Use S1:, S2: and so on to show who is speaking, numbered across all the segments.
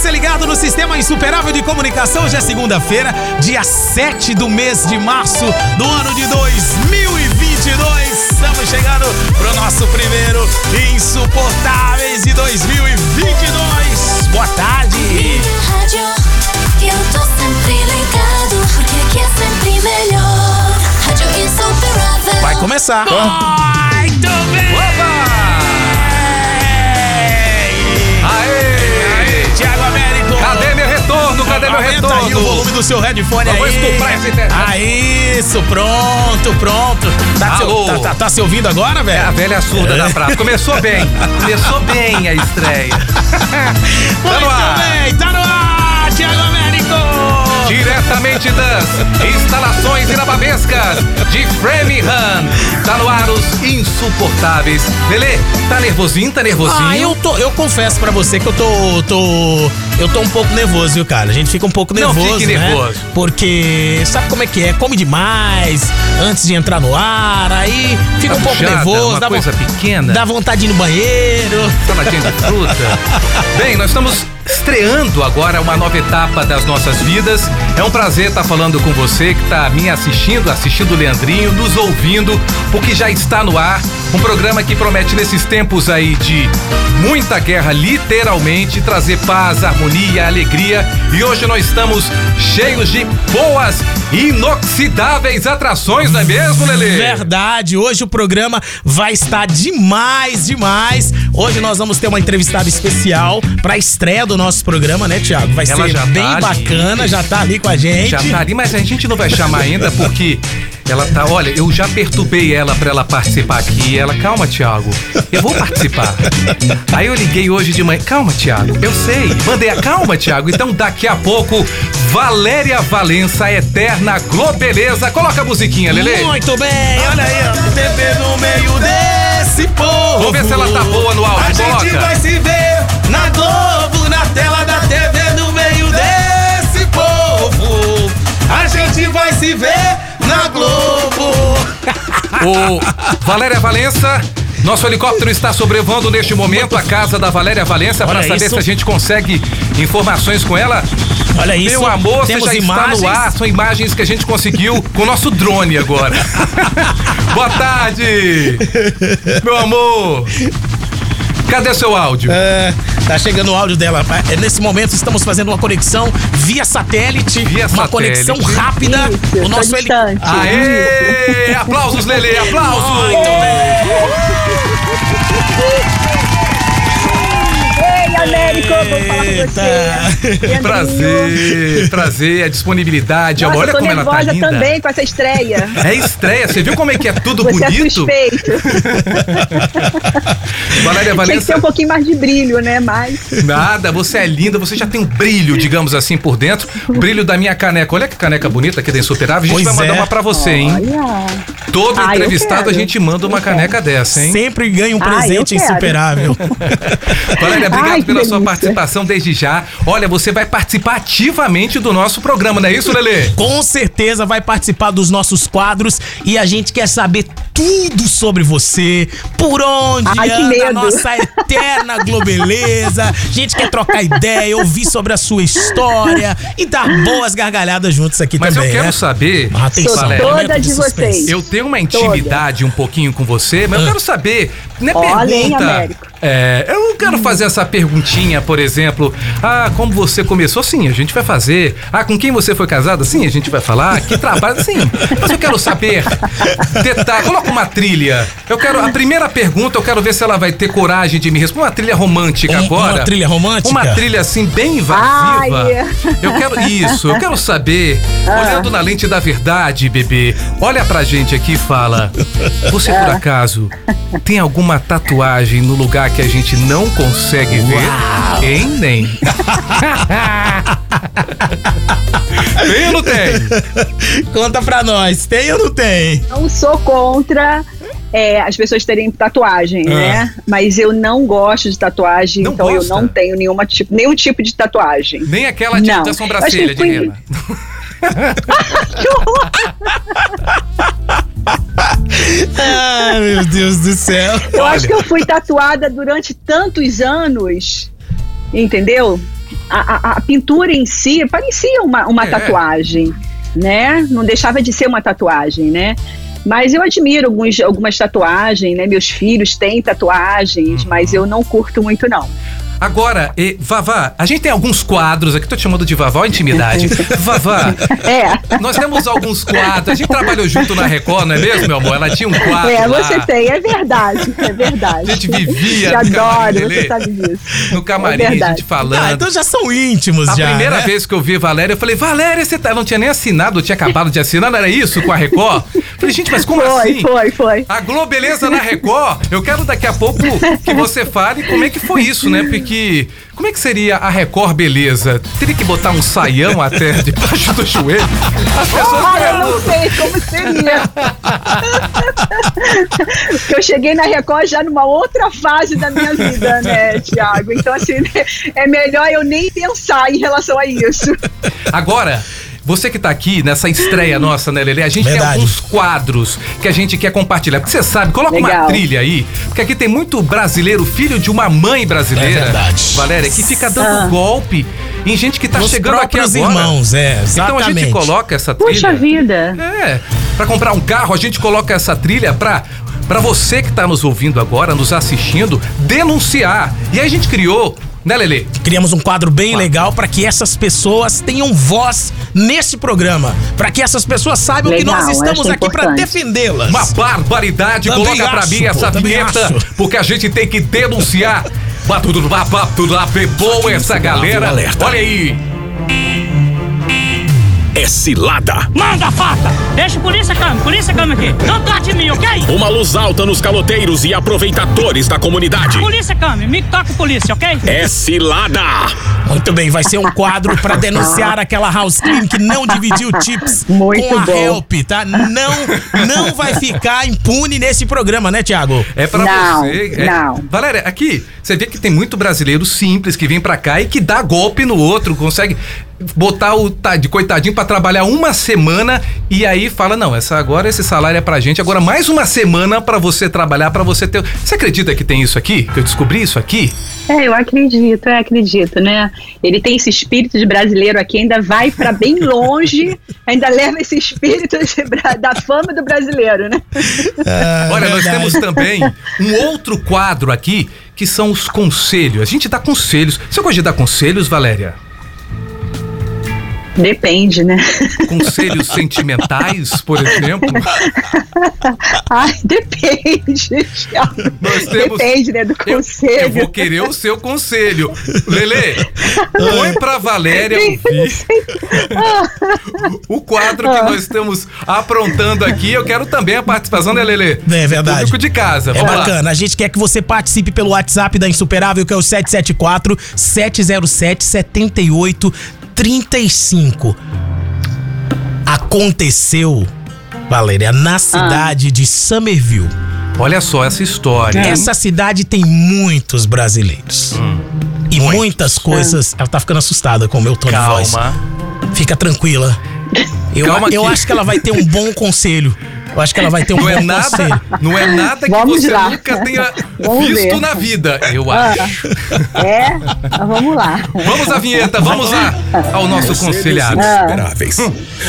S1: você ligado no Sistema Insuperável de Comunicação. Hoje é segunda-feira, dia 7 do mês de março do ano de 2022. Estamos chegando pro nosso primeiro Insuportáveis de 2022. Boa tarde.
S2: Rádio, eu tô sempre ligado, porque aqui é sempre melhor. Rádio Insuperável.
S1: Vai começar. Muito bem.
S3: Aê! Cadê meu
S1: Aumenta aí o
S3: retorno?
S1: volume do seu headphone
S3: Eu
S1: aí.
S3: vou estuprar essa internet.
S1: Ah, isso, pronto, pronto. Tá, se,
S3: Alô?
S1: tá, tá- tá se ouvindo agora,
S3: É a
S1: velho?
S3: velha surda da praça. Começou bem. Começou bem a estreia. Tá no ar.
S1: bem, tá no ar, Thiago Américo.
S3: Diretamente das instalações inababescas de Framingham. Tá no ar os insuportáveis. Lelê, tá nervosinho? Tá nervosinho?
S1: Ah, eu, tô, eu confesso pra você que eu tô, tô. Eu tô um pouco nervoso, viu, cara? A gente fica um pouco
S3: Não
S1: nervoso.
S3: fique
S1: né?
S3: nervoso.
S1: Porque sabe como é que é? Come demais antes de entrar no ar, aí fica um pouco nervoso.
S3: uma
S1: dá
S3: coisa pequena.
S1: Dá vontade de ir no banheiro.
S3: Saladinha de fruta. Bem, nós estamos estreando agora uma nova etapa das nossas vidas. É um prazer estar falando com você que está me assistindo, assistindo o Leandrinho, nos ouvindo, porque já está no ar. Um programa que promete nesses tempos aí de muita guerra, literalmente, trazer paz, harmonia, alegria. E hoje nós estamos cheios de boas, inoxidáveis atrações, não é mesmo, Lelê?
S1: Verdade, hoje o programa vai estar demais, demais. Hoje nós vamos ter uma entrevistada especial pra estreia do nosso programa, né, Thiago? Vai
S3: Ela
S1: ser bem
S3: tá ali.
S1: bacana, já tá ali com a gente.
S3: Já tá ali, mas a gente não vai chamar ainda porque ela tá. Olha, eu já perturbei ela pra ela participar aqui. Ela, calma, Thiago, eu vou participar. Aí eu liguei hoje de manhã, calma, Thiago, eu sei. Mandei a calma, Thiago. Então daqui a pouco, Valéria Valença, eterna Globeleza. Coloca a musiquinha, Lele.
S1: Muito bem, olha aí, ó. TV no meio desse povo.
S3: Vamos ver se ela tá boa no áudio,
S1: A gente
S3: coloca.
S1: vai se ver na Globo, na tela da TV, no meio desse povo. A gente vai se ver na Globo.
S3: O Valéria Valença. Nosso helicóptero está sobrevoando neste momento a casa da Valéria Valença para saber
S1: isso.
S3: se a gente consegue informações com ela.
S1: Olha isso.
S3: Meu amor, você
S1: temos
S3: já
S1: imagens.
S3: está no ar. São imagens que a gente conseguiu com o nosso drone agora. Boa tarde! Meu amor! Cadê seu áudio?
S1: É, tá chegando o áudio dela. É, Nesse momento estamos fazendo uma conexão via satélite.
S3: Via
S1: uma
S3: satélite.
S1: conexão rápida.
S4: Isso,
S1: o nosso heli-.
S3: Aê! Aplausos, Lele! Aplausos!
S1: Muito bem.
S4: Américo, vou falar com você.
S3: Prazer, prazer, a disponibilidade.
S4: Nossa,
S3: Olha
S4: eu tô
S3: como ela tá
S4: nervosa
S3: linda.
S4: também com essa estreia.
S3: É estreia, você viu como é que é tudo
S4: Você é
S3: bonito?
S4: suspeito.
S3: Valéria
S4: Tinha que ter
S3: Valença,
S4: um pouquinho mais de brilho, né? Mas.
S3: nada, você é linda, você já tem um brilho, digamos assim, por dentro. Brilho da minha caneca. Olha que caneca bonita aqui da Insuperável. A gente
S1: Pois
S3: vai mandar
S1: é.
S3: uma pra você, hein?
S4: Olha.
S3: Todo
S4: Ah,
S3: entrevistado a
S4: quero.
S3: gente manda uma
S4: Eu quero.
S3: caneca dessa, hein?
S1: Sempre ganha um
S4: Ah,
S1: presente
S4: quero.
S1: insuperável.
S3: Valéria, obrigado
S4: Ai, que
S3: pela sua participação desde já. Olha, você vai participar ativamente do nosso programa, não é isso, Lelê?
S1: Com certeza vai participar dos nossos quadros e a gente quer saber tudo sobre você, por onde
S4: Ai,
S1: anda a nossa eterna globeleza. A gente quer trocar ideia, ouvir sobre a sua história e dar boas gargalhadas juntos aqui
S3: Mas
S1: também.
S3: eu quero
S1: né?
S3: saber,
S1: Atenção,
S4: Sou toda de vocês.
S3: Eu tenho uma intimidade um pouquinho com você, mas eu quero saber, não é
S4: Olha, hein,
S3: pergunta.
S4: Américo?
S3: É, eu não quero fazer essa perguntinha, por exemplo. Ah, como você começou? Sim, a gente vai fazer. Ah, com quem você foi casada? Sim, a gente vai falar. Que trabalho? Sim. Mas eu quero saber detalhe. Coloca uma trilha. Eu quero. A primeira pergunta, eu quero ver se ela vai ter coragem de me responder. Uma trilha romântica
S1: Um-
S3: agora.
S1: uma trilha romântica?
S3: Uma trilha assim, bem invasiva.
S4: Ai.
S3: Eu quero isso, eu quero saber,
S4: Ah.
S3: olhando na lente da verdade, bebê, olha pra gente aqui e fala: Você
S4: Ah.
S3: por acaso tem alguma tatuagem no lugar que a gente não consegue ver? Hein, nem? tem ou não tem?
S1: Conta pra nós, tem ou não tem?
S4: Não sou contra é, as pessoas terem tatuagem,
S1: Ah.
S4: né? Mas eu não gosto de tatuagem,
S3: Não
S4: então
S3: gosta?
S4: eu não tenho nenhuma tipo, nenhum tipo de tatuagem.
S3: Nem aquela de,
S4: Não.
S3: da sobrancelha de
S4: que horror!
S1: Ai, meu Deus do céu.
S4: Eu
S3: Olha.
S4: acho que eu fui tatuada durante tantos anos, entendeu? a, a- a pintura em si parecia uma, uma
S3: É.
S4: tatuagem, né? Não deixava de ser uma tatuagem, né? Mas eu admiro alguns, algumas tatuagens, né? Meus filhos têm tatuagens, mas eu não curto muito, não.
S3: Agora, eh, Vavá, a gente tem alguns quadros aqui, tô te chamando de Vavá ou intimidade. Vavá,
S4: É.
S3: nós temos alguns quadros. A gente trabalhou junto na Record, não é mesmo, meu amor? Ela tinha um quadro
S4: É,
S3: lá.
S4: você tem, é verdade, é verdade.
S3: A gente vivia camarim,
S4: adoro, você sabe disso.
S3: No camarim,
S4: É
S3: a gente falando.
S1: Ah, então já são íntimos
S3: A
S1: já.
S3: primeira
S1: né?
S3: vez que eu vi Valéria, eu falei, Valéria, você tá. Não tinha nem assinado, eu tinha acabado de assinar, não era isso com a Record? Falei, gente, mas como
S4: Foi,
S3: assim?
S4: foi, foi.
S3: A Globo Beleza na Record. Eu quero daqui a pouco que você fale como é que foi isso, né? Porque como é que seria a Record Beleza? Teria que botar um saião até debaixo do joelho? As pessoas
S4: Ah, eu não sei como seria. Porque eu cheguei na Record já numa outra fase da minha vida, né, Tiago? Então, assim, é melhor eu nem pensar em relação a isso.
S3: Agora, você que tá aqui nessa estreia nossa, né, Lele? A gente
S1: Verdade.
S3: tem alguns quadros que a gente quer compartilhar. Porque você sabe, coloca uma
S4: Legal.
S3: trilha aí, porque aqui tem muito brasileiro, filho de uma mãe brasileira.
S1: É verdade.
S3: Valéria, que fica dando
S4: Ah.
S3: golpe em gente que tá
S1: Os
S3: chegando aqui agora.
S1: irmãos, é,
S3: Então a
S1: exatamente.
S3: gente coloca essa trilha.
S4: Puxa vida.
S3: É, pra comprar um carro, a gente coloca essa trilha pra, pra você que tá nos ouvindo agora, nos assistindo, denunciar. E aí a gente criou, né, Lele?
S1: Criamos um quadro bem legal para que essas pessoas tenham voz nesse programa, para que essas pessoas saibam que
S4: Legal,
S1: nós estamos
S4: acho
S1: aqui para defendê-las.
S3: Uma barbaridade,
S1: Também
S3: coloca pra
S1: acho,
S3: mim
S1: pô,
S3: essa vinheta,
S1: acho.
S3: porque a gente tem que denunciar. Batudo, batudo, bom essa galera.
S1: alerta.
S3: Olha aí.
S5: É cilada.
S6: Manda, faca! Deixa a polícia calma, polícia calma aqui. Não toque em mim, ok?
S5: Uma luz alta nos caloteiros e aproveitadores da comunidade.
S6: Polícia calma, me toca polícia, ok?
S5: É cilada.
S1: Muito bem, vai ser um quadro para denunciar aquela house clean que não dividiu tips
S4: Muito
S1: com a
S4: bom.
S1: Help, tá? Não, não vai ficar impune nesse programa, né, Tiago?
S3: É pra
S4: Não,
S3: você. é-
S4: não.
S3: Valéria, aqui, você vê que tem muito brasileiro simples que vem pra cá e que dá golpe no outro, consegue botar o tá, de coitadinho pra trabalhar uma semana e aí fala: "Não, essa agora esse salário é pra gente, agora mais uma semana pra você trabalhar, pra você ter". Você acredita que tem isso aqui? Que eu descobri isso aqui?
S4: É, eu acredito, eu acredito, né? Ele tem esse espírito de brasileiro aqui, ainda vai pra bem longe, ainda leva esse espírito da fama do brasileiro, né?
S3: Olha, nós
S1: verdade.
S3: temos também um outro quadro aqui que são os conselhos. A gente dá conselhos. Você gosta de dar conselhos, Valéria?
S4: Depende, né?
S3: Conselhos sentimentais, por exemplo?
S4: Ai, depende,
S3: temos-
S4: Depende, né, do
S3: Eu,
S4: conselho.
S3: eu vou querer o seu conselho. Lele, põe pra Valéria ouvir o quadro que nós estamos aprontando aqui. Eu quero também a participação da Lele.
S1: É verdade.
S3: Público de casa.
S1: É
S3: Vamos lá.
S1: bacana. A gente quer que você participe pelo WhatsApp da Insuperável, que é o 774 707 7835. Aconteceu, Valéria, na cidade de Somerville.
S3: Olha só essa história. hein?
S1: Essa cidade tem muitos brasileiros. E muitas coisas. Ela tá ficando assustada com o meu tom de voz.
S3: Calma.
S1: Fica tranquila. Eu,
S3: Calma
S1: eu acho que ela vai ter um bom conselho. Eu acho que ela vai ter um
S3: Não
S1: bom
S3: é
S1: conselho.
S3: nada, não é nada que
S4: Vamos
S3: você
S4: lá.
S3: nunca tenha
S4: Vamos
S3: visto
S4: ver.
S3: na vida, eu acho.
S4: É, mas vamos lá.
S3: Vamos à vinheta, vamos lá ao nosso conselhado.
S5: Insuperáveis.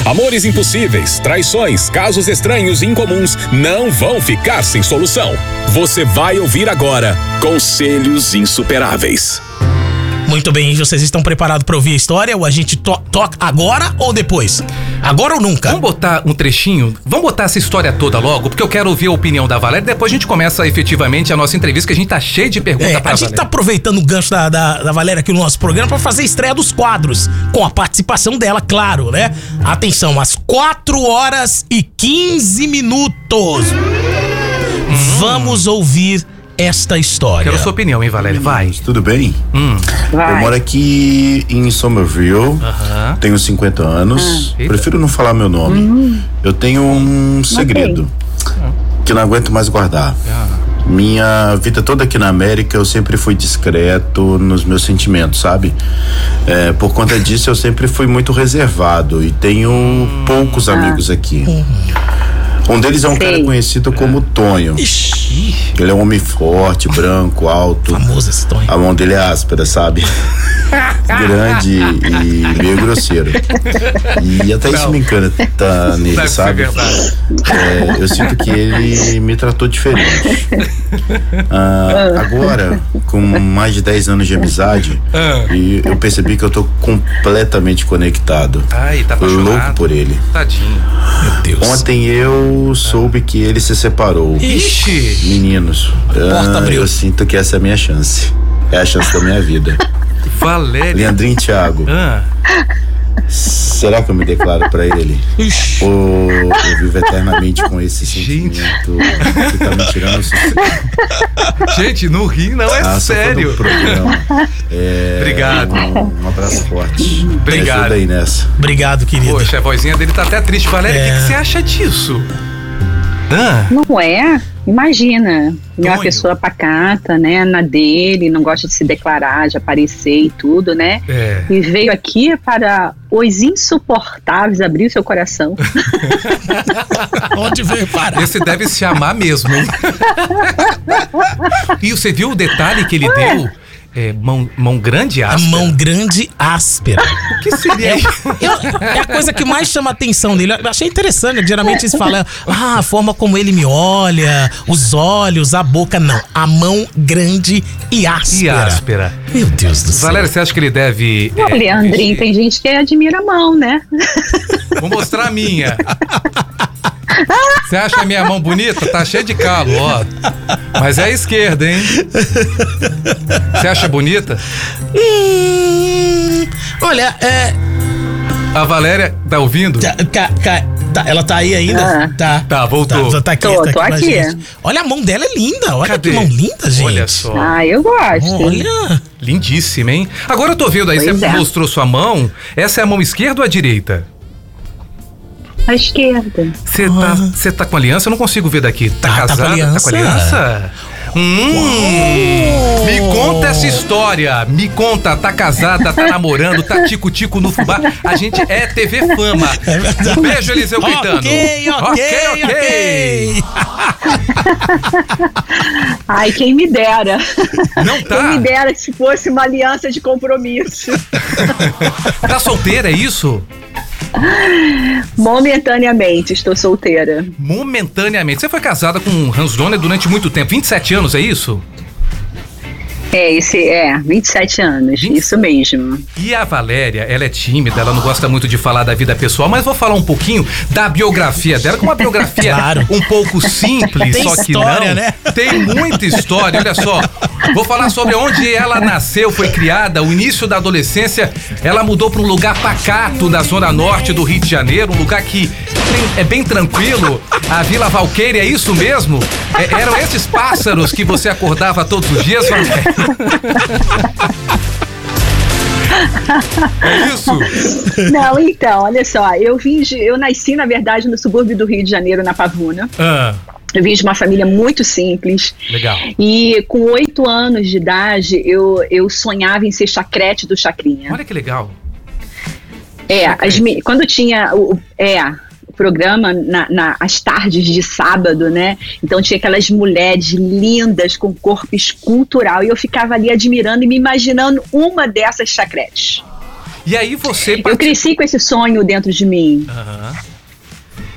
S5: Amores impossíveis, traições, casos estranhos e incomuns não vão ficar sem solução. Você vai ouvir agora Conselhos Insuperáveis.
S1: Muito bem, vocês estão preparados para ouvir a história? Ou a gente to- toca agora ou depois? Agora ou nunca?
S3: Vamos botar um trechinho? Vamos botar essa história toda logo, porque eu quero ouvir a opinião da Valéria. Depois a gente começa efetivamente a nossa entrevista, que a gente tá cheio de perguntas
S1: É,
S3: pra
S1: a gente tá
S3: Valéria.
S1: aproveitando o gancho da, da, da Valéria aqui no nosso programa para fazer a estreia dos quadros, com a participação dela, claro, né? Atenção, às 4 horas e 15 minutos. Vamos ouvir esta história.
S3: Quero sua opinião, hein, Valéria? Vai.
S7: Tudo bem? Eu
S4: Vai.
S7: moro aqui em Somerville,
S3: Aham.
S7: tenho 50 anos.
S3: Eita.
S7: Prefiro não falar meu nome. Eu tenho um segredo que não aguento mais guardar. Minha vida toda aqui na América eu sempre fui discreto nos meus sentimentos, sabe? É, por conta disso eu sempre fui muito reservado e tenho poucos amigos aqui. Um deles é um cara conhecido como Tonho.
S1: Ixi,
S7: Ele é um homem forte, branco, alto.
S1: famoso esse Tonho.
S7: A mão dele é áspera, sabe? Grande e meio grosseiro. E até isso
S3: Não.
S7: me encanta nele,
S3: Deve ser
S7: sabe? É, eu sinto que ele me tratou diferente. Ah, agora, com mais de 10 anos de amizade,
S3: Ah.
S7: e eu percebi que eu tô completamente conectado.
S3: Ai, tá apaixonado.
S7: Louco por ele.
S3: Tadinho.
S1: Meu Deus.
S7: Ontem eu soube que ele se separou.
S3: Ixi.
S7: Meninos,
S1: porta
S7: ah,
S1: abriu.
S7: eu sinto que essa é a minha chance. É a chance da minha vida.
S3: Valéria.
S7: Leandrinho e Thiago,
S3: Ah,
S7: será que eu me declaro pra ele?
S1: Ixi.
S7: Ou eu vivo eternamente com esse
S3: Gente.
S7: sentimento que tá me tirando
S3: gente, não ri, não, é
S7: Ah,
S3: sério.
S7: É,
S3: Obrigado.
S7: Um, um abraço forte.
S3: Obrigado.
S7: Me aí nessa.
S1: Obrigado, querido.
S3: Poxa, a vozinha dele tá até triste. Valéria, o
S1: É.
S3: que, que você acha disso? Ah,
S4: Não é? Imagina, é uma
S3: Tonho.
S4: pessoa pacata, né, na dele, não gosta de se declarar, de aparecer e tudo, né?
S3: é.
S4: E veio aqui para os insuportáveis abrir o seu coração.
S1: Onde veio parar?
S3: Esse deve se amar mesmo, hein? e você viu o detalhe que ele deu? É, mão, mão grande
S1: A
S3: áspera.
S1: mão grande áspera.
S3: O que seria isso?
S1: Eu- é a coisa que mais chama a atenção dele. Eu achei interessante. Geralmente eles falam, ah, a forma como ele me olha, os olhos, a boca. Não. A mão grande e áspera.
S3: E áspera.
S1: Meu Deus do céu.
S3: Valéria, você acha que ele deve.
S4: Ô,
S3: é,
S4: Leandrinho, tem gente que admira a mão, né?
S3: Vou mostrar a minha. Você acha a minha mão bonita? Tá cheia de calo, ó. Mas é a esquerda, hein? Você acha bonita?
S1: Hum, olha, é.
S3: A Valéria tá ouvindo?
S1: ca- ca- ca- tá, ela tá aí ainda?
S4: Ah.
S1: Tá.
S3: Tá, voltou.
S1: Tá, tá aqui,
S4: Tô,
S1: tá
S4: aqui.
S1: gente. Olha, a mão dela é linda. Olha
S3: Cadê?
S1: que mão linda, gente.
S3: Olha só.
S4: Ah, eu gosto.
S1: Olha.
S3: Lindíssima, hein? Agora eu tô vendo aí,
S4: Pois
S3: você
S4: é.
S3: mostrou sua mão. Essa é a mão esquerda ou a direita?
S4: À esquerda.
S3: Você tá, você tá com aliança? Eu não consigo ver daqui. Tá,
S1: Tá, tá com
S3: casada?
S1: aliança.
S3: Tá com aliança? Hum, me conta essa história. Me conta, tá casada, tá namorando, tá tico-tico no fubá. A gente é TV Fama. Um beijo, Eliseu Caetano.
S1: Ok, ok, ok.
S4: Ai, quem me dera.
S3: Não tá?
S4: Quem me dera se fosse uma aliança de compromisso.
S3: Tá solteira, é isso?
S4: Momentaneamente, estou solteira.
S3: Momentaneamente. Você foi casada com Hans Donner durante muito tempo 27 anos, é isso?
S4: É, esse é, 27 anos,
S3: Vinte-
S4: isso mesmo.
S3: E a Valéria, ela é tímida, ela não gosta muito de falar da vida pessoal, mas vou falar um pouquinho da biografia dela, que é uma biografia
S1: Claro.
S3: um pouco simples,
S1: Tem
S3: só que
S1: história,
S3: não.
S1: né?
S3: Tem muita história, olha só. Vou falar sobre onde ela nasceu, foi criada, o início da adolescência. Ela mudou para um lugar pacato da zona norte do Rio de Janeiro, um lugar que tem- é bem tranquilo. A Vila Valqueira, é isso mesmo? É- eram esses pássaros que você acordava todos os dias, Valéria? É isso?
S4: Não, então, olha só, eu vim de, eu nasci, na verdade, no subúrbio do Rio de Janeiro, na Pavuna.
S3: Ah,
S4: Eu vim de uma família muito simples.
S3: legal.
S4: E com oito anos de idade, eu, eu sonhava em ser chacrete do Chacrinha.
S3: Olha que legal.
S4: É, as, quando tinha o, é, programa na, na- às tardes de sábado, né? Então tinha aquelas mulheres lindas com corpo escultural e eu ficava ali admirando e me imaginando uma dessas chacretes.
S3: E aí você
S4: Eu cresci com esse sonho dentro de mim.
S3: Aham.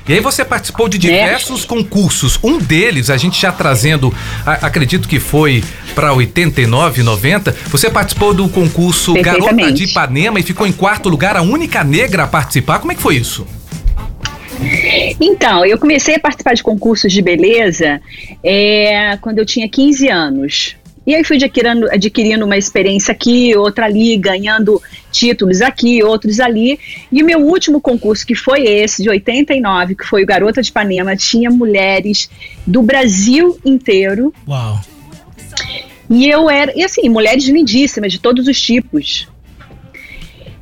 S3: E aí você participou de
S4: Né?
S3: diversos concursos. Um deles, a gente já trazendo, a- acredito que foi para 89, 90, você participou do concurso Garota de Ipanema e ficou em quarto lugar, a única negra a participar. Como é que foi isso?
S4: Então, eu comecei a participar de concursos de beleza é, quando eu tinha 15 anos. E aí fui adquirindo, adquirindo uma experiência aqui, outra ali, ganhando títulos aqui, outros ali. E o meu último concurso, que foi esse, de 89, que foi o Garota de Ipanema, tinha mulheres do Brasil inteiro.
S1: Uau.
S4: E eu era, e assim, mulheres lindíssimas, de todos os tipos.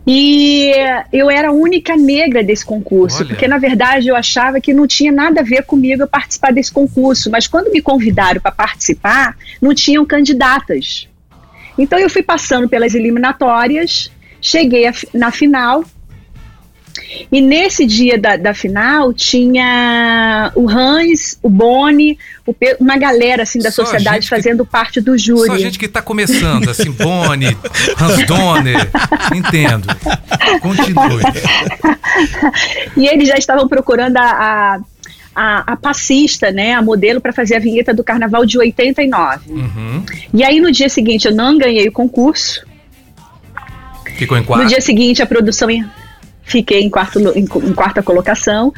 S4: E eu era a única negra desse concurso,
S3: Olha.
S4: porque na verdade eu achava que não tinha nada a ver comigo eu participar desse concurso, mas quando me convidaram para participar, não tinham candidatas. Então eu fui passando pelas eliminatórias, cheguei na final E nesse dia da, da final tinha o Hans, o Boni, o uma galera assim da
S3: Só
S4: sociedade
S3: gente que-
S4: fazendo parte do júri.
S3: Só gente que tá começando, assim, Boni, Hans Donner, entendo. Continue.
S4: E eles já estavam procurando a, a, a, a passista, né, a modelo para fazer a vinheta do carnaval de 89.
S3: Uhum.
S4: E aí no dia seguinte eu não ganhei o concurso.
S3: Ficou em
S4: No
S3: quarto.
S4: dia seguinte a produção ia- fiquei em, quarto, em, em quarta colocação.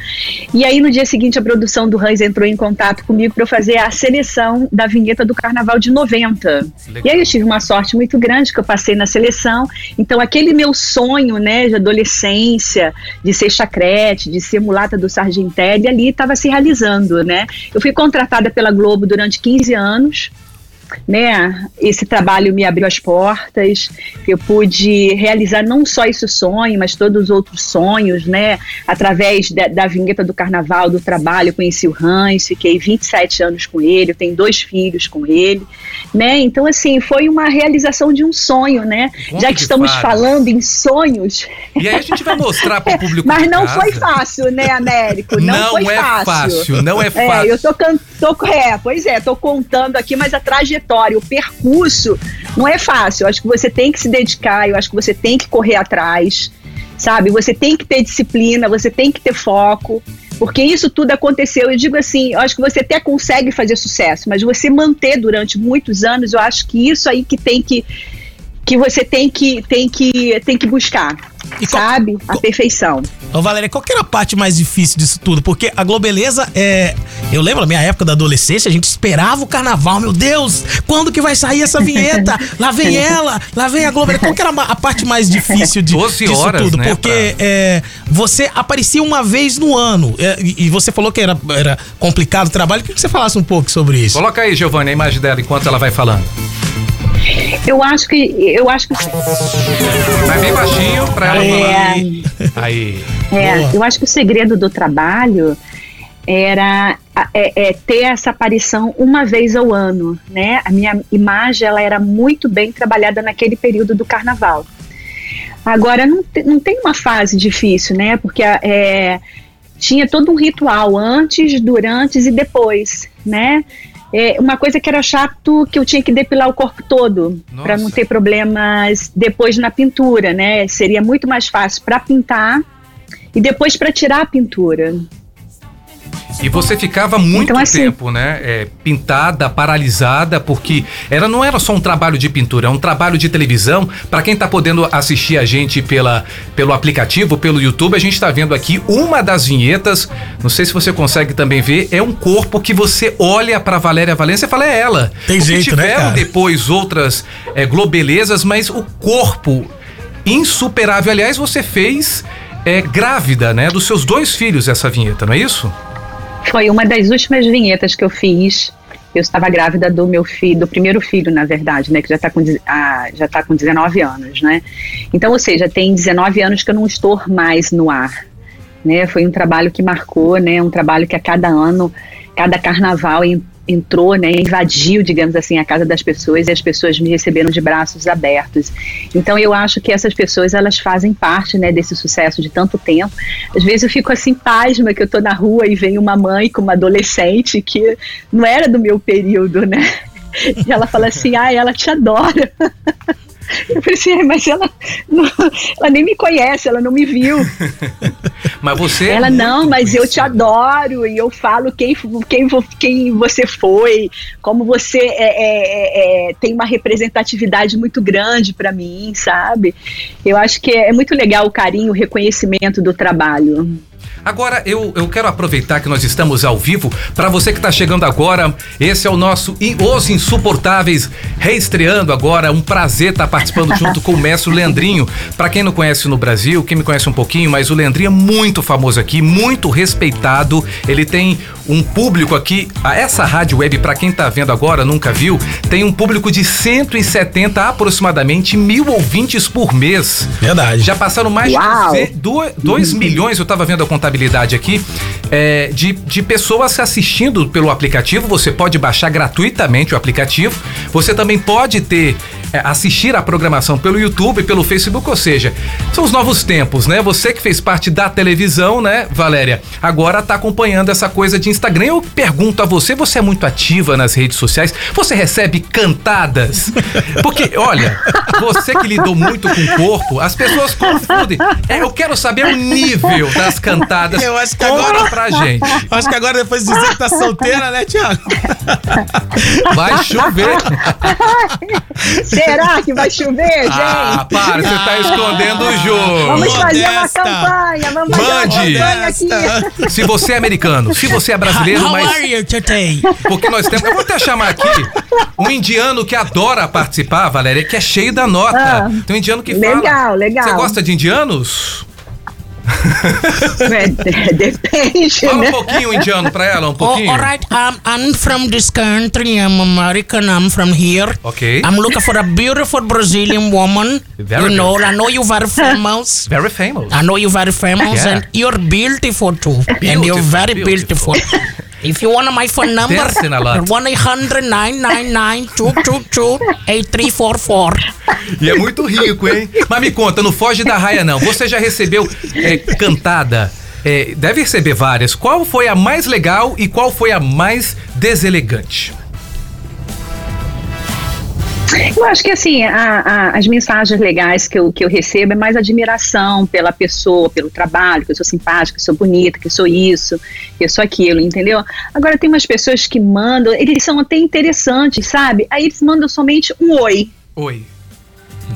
S4: E aí no dia seguinte a produção do Hans entrou em contato comigo para fazer a seleção da vinheta do Carnaval de 90.
S3: Legal.
S4: E aí eu tive uma sorte muito grande que eu passei na seleção. Então aquele meu sonho, né, de adolescência, de ser chacrete, de ser mulata do Sargentelli, ali estava se realizando, né? Eu fui contratada pela Globo durante 15 anos né? Esse trabalho me abriu as portas. Eu pude realizar não só esse sonho, mas todos os outros sonhos, né? Através da, da vinheta do carnaval, do trabalho, conheci o Hans, fiquei 27 anos com ele, eu tenho dois filhos com ele, né? Então, assim, foi uma realização de um sonho, né? Já
S3: de
S4: que estamos
S3: fadas.
S4: falando em sonhos,
S3: E aí a gente vai mostrar pro público
S4: mas
S3: de
S4: não
S3: casa.
S4: foi fácil, né, Américo? Não,
S3: Não
S4: foi
S3: é fácil, não é fácil.
S4: É, eu tô, can- tô é, pois é, tô contando aqui, mas a trajetória, o percurso não é fácil. Eu acho que você tem que se dedicar, eu acho que você tem que correr atrás, sabe? Você tem que ter disciplina, você tem que ter foco. Porque isso tudo aconteceu, eu digo assim, eu acho que você até consegue fazer sucesso, mas você manter durante muitos anos, eu acho que isso aí que tem que que você tem que tem que tem que buscar,
S1: E qual-
S4: sabe? A
S1: qual-
S4: perfeição.
S1: Ô, Valéria, qual que era a parte mais difícil disso tudo? Porque a Globeleza é. Eu lembro na minha época da adolescência, a gente esperava o carnaval. Meu Deus, quando que vai sair essa vinheta? Lá vem ela, lá vem a Globeleza. Qual que era a a parte mais difícil de,
S3: 12
S1: disso
S3: horas,
S1: tudo?
S3: né,
S1: Porque é, você aparecia uma vez no ano. é, e, e você falou que era, era complicado o trabalho. Queria que você falasse um pouco sobre isso.
S3: Coloca aí, Giovanni, a imagem dela enquanto ela vai falando.
S4: Eu acho que eu acho que
S3: Vai bem baixinho pra ela falar.
S1: Aí.
S3: Aí.
S4: É, eu acho que o segredo do trabalho era é, é ter essa aparição uma vez ao ano, né? A minha imagem ela era muito bem trabalhada naquele período do carnaval. Agora não, te- não tem uma fase difícil, né? Porque é, tinha todo um ritual antes, durante e depois, né? É, uma coisa que era chato que eu tinha que depilar o corpo todo para não ter problemas depois na pintura, né? Seria muito mais fácil para pintar e depois para tirar a pintura.
S3: E você ficava muito
S4: Então, assim-
S3: tempo, né? é, pintada, paralisada, porque era, não era só um trabalho de pintura, é um trabalho de televisão. Pra quem tá podendo assistir a gente pela, pelo aplicativo, pelo YouTube, a gente tá vendo aqui uma das vinhetas. Não sei se você consegue também ver. É um corpo que você olha pra Valéria Valência e fala, é ela.
S1: Tem
S3: Porque
S1: jeito, né,
S3: tiveram
S1: cara?
S3: depois outras é, globelezas, mas o corpo insuperável. Aliás, você fez é, grávida, né? Dos seus dois filhos essa vinheta, não é isso?
S4: Foi uma das últimas vinhetas que eu fiz. Eu estava grávida do meu filho, do primeiro filho, na verdade, né? Que já está com, ah, já tá com 19 anos, né? Então, ou seja, tem 19 anos que eu não estou mais no ar. Né? Foi um trabalho que marcou, né? Um trabalho que a cada ano, cada carnaval entrou, né? Invadiu, digamos assim, a casa das pessoas e as pessoas me receberam de braços abertos. Então eu acho que essas pessoas elas fazem parte, né? Desse sucesso de tanto tempo. Às vezes eu fico assim pasma que eu tô na rua e vem uma mãe com uma adolescente que não era do meu período, né? E ela fala assim, ah, ela te adora. Eu falei assim, "É, mas ela, não- ela nem me conhece, ela não me viu.
S3: Mas você. é
S4: Ela,
S3: muito
S4: não, mas eu te adoro e eu falo quem, quem, quem você foi, como você é, é, é, é, tem uma representatividade muito grande para mim, sabe? Eu acho que é muito legal o carinho, o reconhecimento do trabalho.
S3: Agora, eu, eu quero aproveitar que nós estamos ao vivo. Para você que está chegando agora, esse é o nosso Os Insuportáveis, reestreando agora. Um prazer estar participando junto com o mestre Leandrinho. Para quem não conhece no Brasil, quem me conhece um pouquinho, mas o Leandrinho é muito famoso aqui, muito respeitado. Ele tem um público aqui. a Essa rádio web, para quem tá vendo agora, nunca viu, tem um público de 170 aproximadamente mil ouvintes por mês.
S1: Verdade.
S3: Já passaram mais
S4: Uau!
S3: de 2 milhões, eu estava vendo a contabilidade aqui, é, de, de pessoas assistindo pelo aplicativo. Você pode baixar gratuitamente o aplicativo. Você também pode ter assistir a programação pelo YouTube, pelo Facebook, ou seja, são os novos tempos, né? Você que fez parte da televisão, né, Valéria, agora tá acompanhando essa coisa de Instagram. Eu pergunto a você, você é muito ativa nas redes sociais? Você recebe cantadas? Porque, olha, você que lidou muito com o corpo, as pessoas confundem. É, eu quero saber o nível das cantadas.
S1: Eu acho que agora-
S3: pra gente.
S1: Acho que agora, depois de dizer que tá solteira, né, Tiago?
S3: Vai chover.
S4: Será que vai chover, gente?
S3: Ah, para, você tá escondendo o jogo.
S4: Vamos fazer uma
S1: Modesta.
S4: campanha, vamos fazer
S3: Mande.
S4: uma campanha aqui.
S3: Se você é americano, se você é brasileiro,
S1: How
S3: mas.
S1: are you today?
S3: Porque nós temos. Eu vou até chamar aqui um indiano que adora participar, Valéria, que é cheio da nota.
S4: Ah,
S3: Tem um indiano que fala.
S4: legal, legal.
S3: Você gosta de indianos?
S4: É, depende,
S3: Fala um
S4: né?
S3: pouquinho indiano pra ela, um
S8: Oh, all right. Um, I'm from this country. I'm American. I'm from here.
S3: Okay.
S8: I'm looking for a beautiful Brazilian woman.
S3: Very
S8: you know, I know you're very famous.
S3: Very famous.
S8: I know you're very famous,
S3: Yeah.
S8: and you're beautiful too. and you're very
S3: beautiful.
S8: beautiful. If you want my phone number,
S3: Dancing a lot.
S8: 1 800 999 222 8344.
S3: E é muito rico, hein? Mas me conta, não foge da raia, não. Você já recebeu é, cantada? é, deve receber várias. Qual foi a mais legal e qual foi a mais deselegante?
S4: Eu acho que assim, a- a- as mensagens legais que eu, que eu recebo é mais admiração pela pessoa, pelo trabalho, que eu sou simpática, que eu sou bonita, que eu sou isso, que eu sou aquilo, entendeu? Agora tem umas pessoas que mandam, eles são até interessantes, sabe? Aí eles mandam somente um oi.
S3: Oi.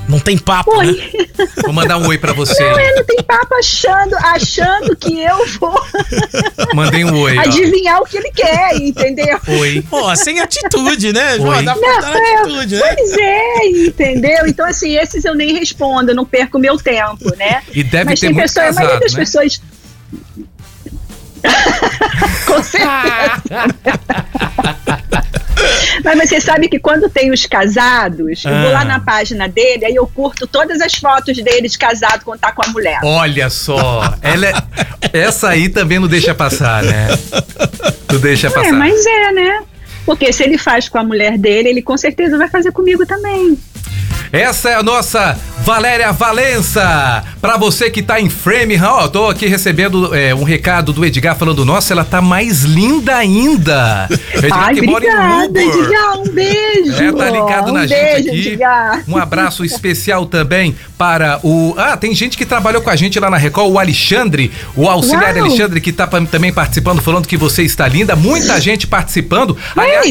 S1: Não tem papo, né?
S4: Oi.
S3: Vou mandar um oi pra você.
S4: Não, eu não tem papo achando, achando que eu vou
S3: Mandei um oi. ó.
S4: adivinhar o que ele quer, entendeu?
S3: Oi.
S1: Pô, sem atitude, né? Pô,
S3: Oi.
S1: dá
S4: Não,
S1: faltando
S4: é,
S1: atitude, né?
S4: Pois é, entendeu? Então, assim, esses eu nem respondo, eu não perco meu tempo, né?
S3: E deve
S4: Mas
S3: ter
S4: tem
S3: muito
S4: pessoas, a maioria
S3: casado,
S4: das
S3: né?
S4: pessoas. Com certeza. Mas você sabe que quando tem os casados, eu vou
S3: Ah.
S4: lá na página dele, aí eu curto todas as fotos deles casado quando tá com a mulher.
S3: Olha só. Ela é- Essa aí também não deixa passar, né? Não deixa passar.
S4: É, mas é, né? Porque se ele faz com a mulher dele, ele com certeza vai fazer comigo também.
S3: Essa é a nossa Valéria Valença. Pra você que tá em frame, ó, tô aqui recebendo é, um recado do Edgar falando: Nossa, ela tá mais linda ainda. Edgar
S4: Ai,
S3: que mora em
S4: obrigada. Edgar, um beijo.
S3: É, tá ligado
S4: um
S3: na
S4: beijo,
S3: gente aqui.
S4: Edgar.
S3: Um abraço especial também para o. Ah, tem gente que trabalhou com a gente lá na Record, o Alexandre, o auxiliar
S4: Uau.
S3: Alexandre, que tá também participando, falando que você está linda. Muita gente participando. Aliás,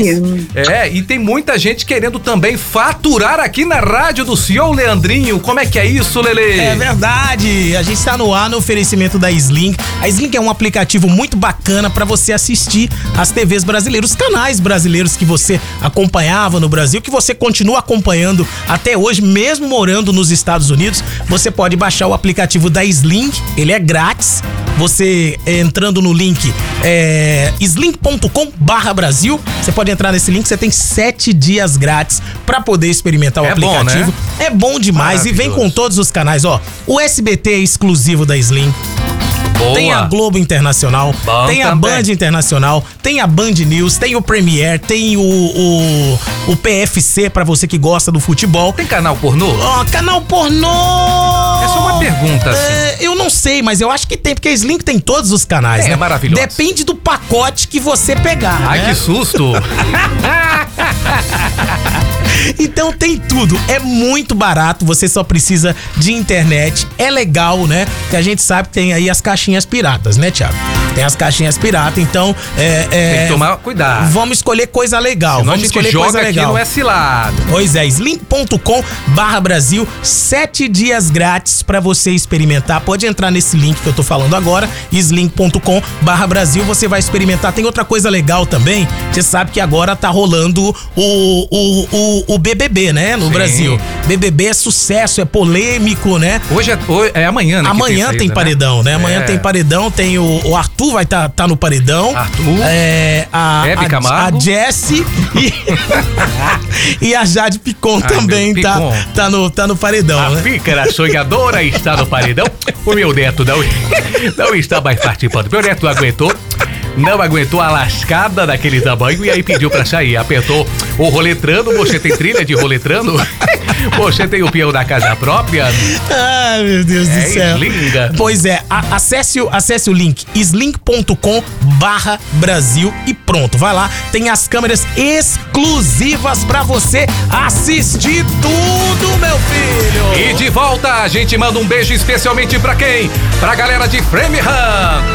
S3: é, e tem muita gente querendo também faturar aqui na rádio do senhor Leandrinho. Como é que é isso, Lele?
S1: É verdade. A gente está no ar no oferecimento da Sling. A Sling é um aplicativo muito bacana para você assistir as TVs brasileiras, os canais brasileiros que você acompanhava no Brasil, que você continua acompanhando até hoje, mesmo morando nos Estados Unidos. Você pode baixar o aplicativo da Sling, ele é grátis. Você eh, entrando no link é, sling.com/brasil, você pode entrar nesse link. Você tem sete dias grátis para poder experimentar o
S3: É bom,
S1: aplicativo.
S3: né?
S1: É bom demais e vem com todos os canais, ó. O SBT é exclusivo da Slim.
S3: Boa.
S1: Tem a Globo Internacional,
S3: Bom
S1: tem a
S3: também.
S1: Band Internacional, tem a Band News, tem o Premiere, tem o, o, o PFC pra você que gosta do futebol.
S3: Tem canal pornô?
S1: Ó, canal pornô!
S3: É só uma pergunta, assim.
S1: É, eu não sei, mas eu acho que tem, porque a Sling tem todos os canais,
S3: É,
S1: né?
S3: maravilhoso.
S1: Depende do pacote que você pegar,
S3: Ai,
S1: né?
S3: que susto!
S1: Então tem tudo, é muito barato, você só precisa de internet, é legal, né? Que a gente sabe que tem aí as caixinhas piratas, né, Thiago? Tem as caixinhas piratas, então é, é,
S3: Tem que tomar cuidado.
S1: Vamos escolher coisa legal,
S3: Senão
S1: vamos escolher
S3: joga
S1: coisa
S3: aqui
S1: legal.
S3: não é cilado.
S1: Pois é, slim.com barra Brasil, sete dias grátis pra você experimentar. Pode entrar nesse link que eu tô falando agora, slim.com barra Brasil, você vai experimentar. Tem outra coisa legal também, você sabe que agora tá rolando o, o, o, o BBB, né, no
S3: Sim.
S1: Brasil. BBB é sucesso, é polêmico, né?
S3: Hoje é, hoje é amanhã, né?
S1: Amanhã
S3: aí,
S1: tem paredão, né? Amanhã
S3: É.
S1: tem paredão, tem o, o Arthur vai estar tá, no paredão.
S3: Arthur.
S1: É, a,
S3: Hebe
S1: a,
S3: Camargo.
S1: a Jessie e, e a Jade Picon
S3: Ai,
S1: também tá,
S3: Picon.
S1: tá, no, tá no paredão, né?
S3: pícara sonhadora está no paredão. O meu neto não, não está mais participando. Meu neto aguentou. Não aguentou a lascada daquele tamanho e aí pediu pra sair. Apertou o roletrando. Você tem trilha de roletrando? Você tem o peão da casa própria?
S1: Ai, meu Deus
S3: É,
S1: do céu.
S3: linda.
S1: Pois é, a- acesse, o- acesse o link slink.com barra Brasil e pronto, vai lá, tem as câmeras exclusivas pra você assistir tudo, meu filho.
S3: E de volta, a gente manda um beijo especialmente pra quem? Pra galera de Framingham,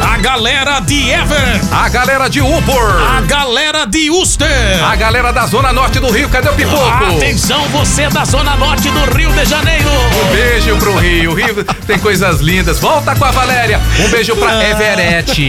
S1: A galera de Everett,
S3: a galera de Upor,
S1: a galera de Worcester.
S3: a galera da Zona Norte do Rio, cadê o pipoco?
S1: Atenção, você da zona norte do Rio de Janeiro.
S3: Um beijo pro Rio. O Rio tem coisas lindas. Volta com a Valéria. Um beijo pra
S1: Ah.
S3: Everett.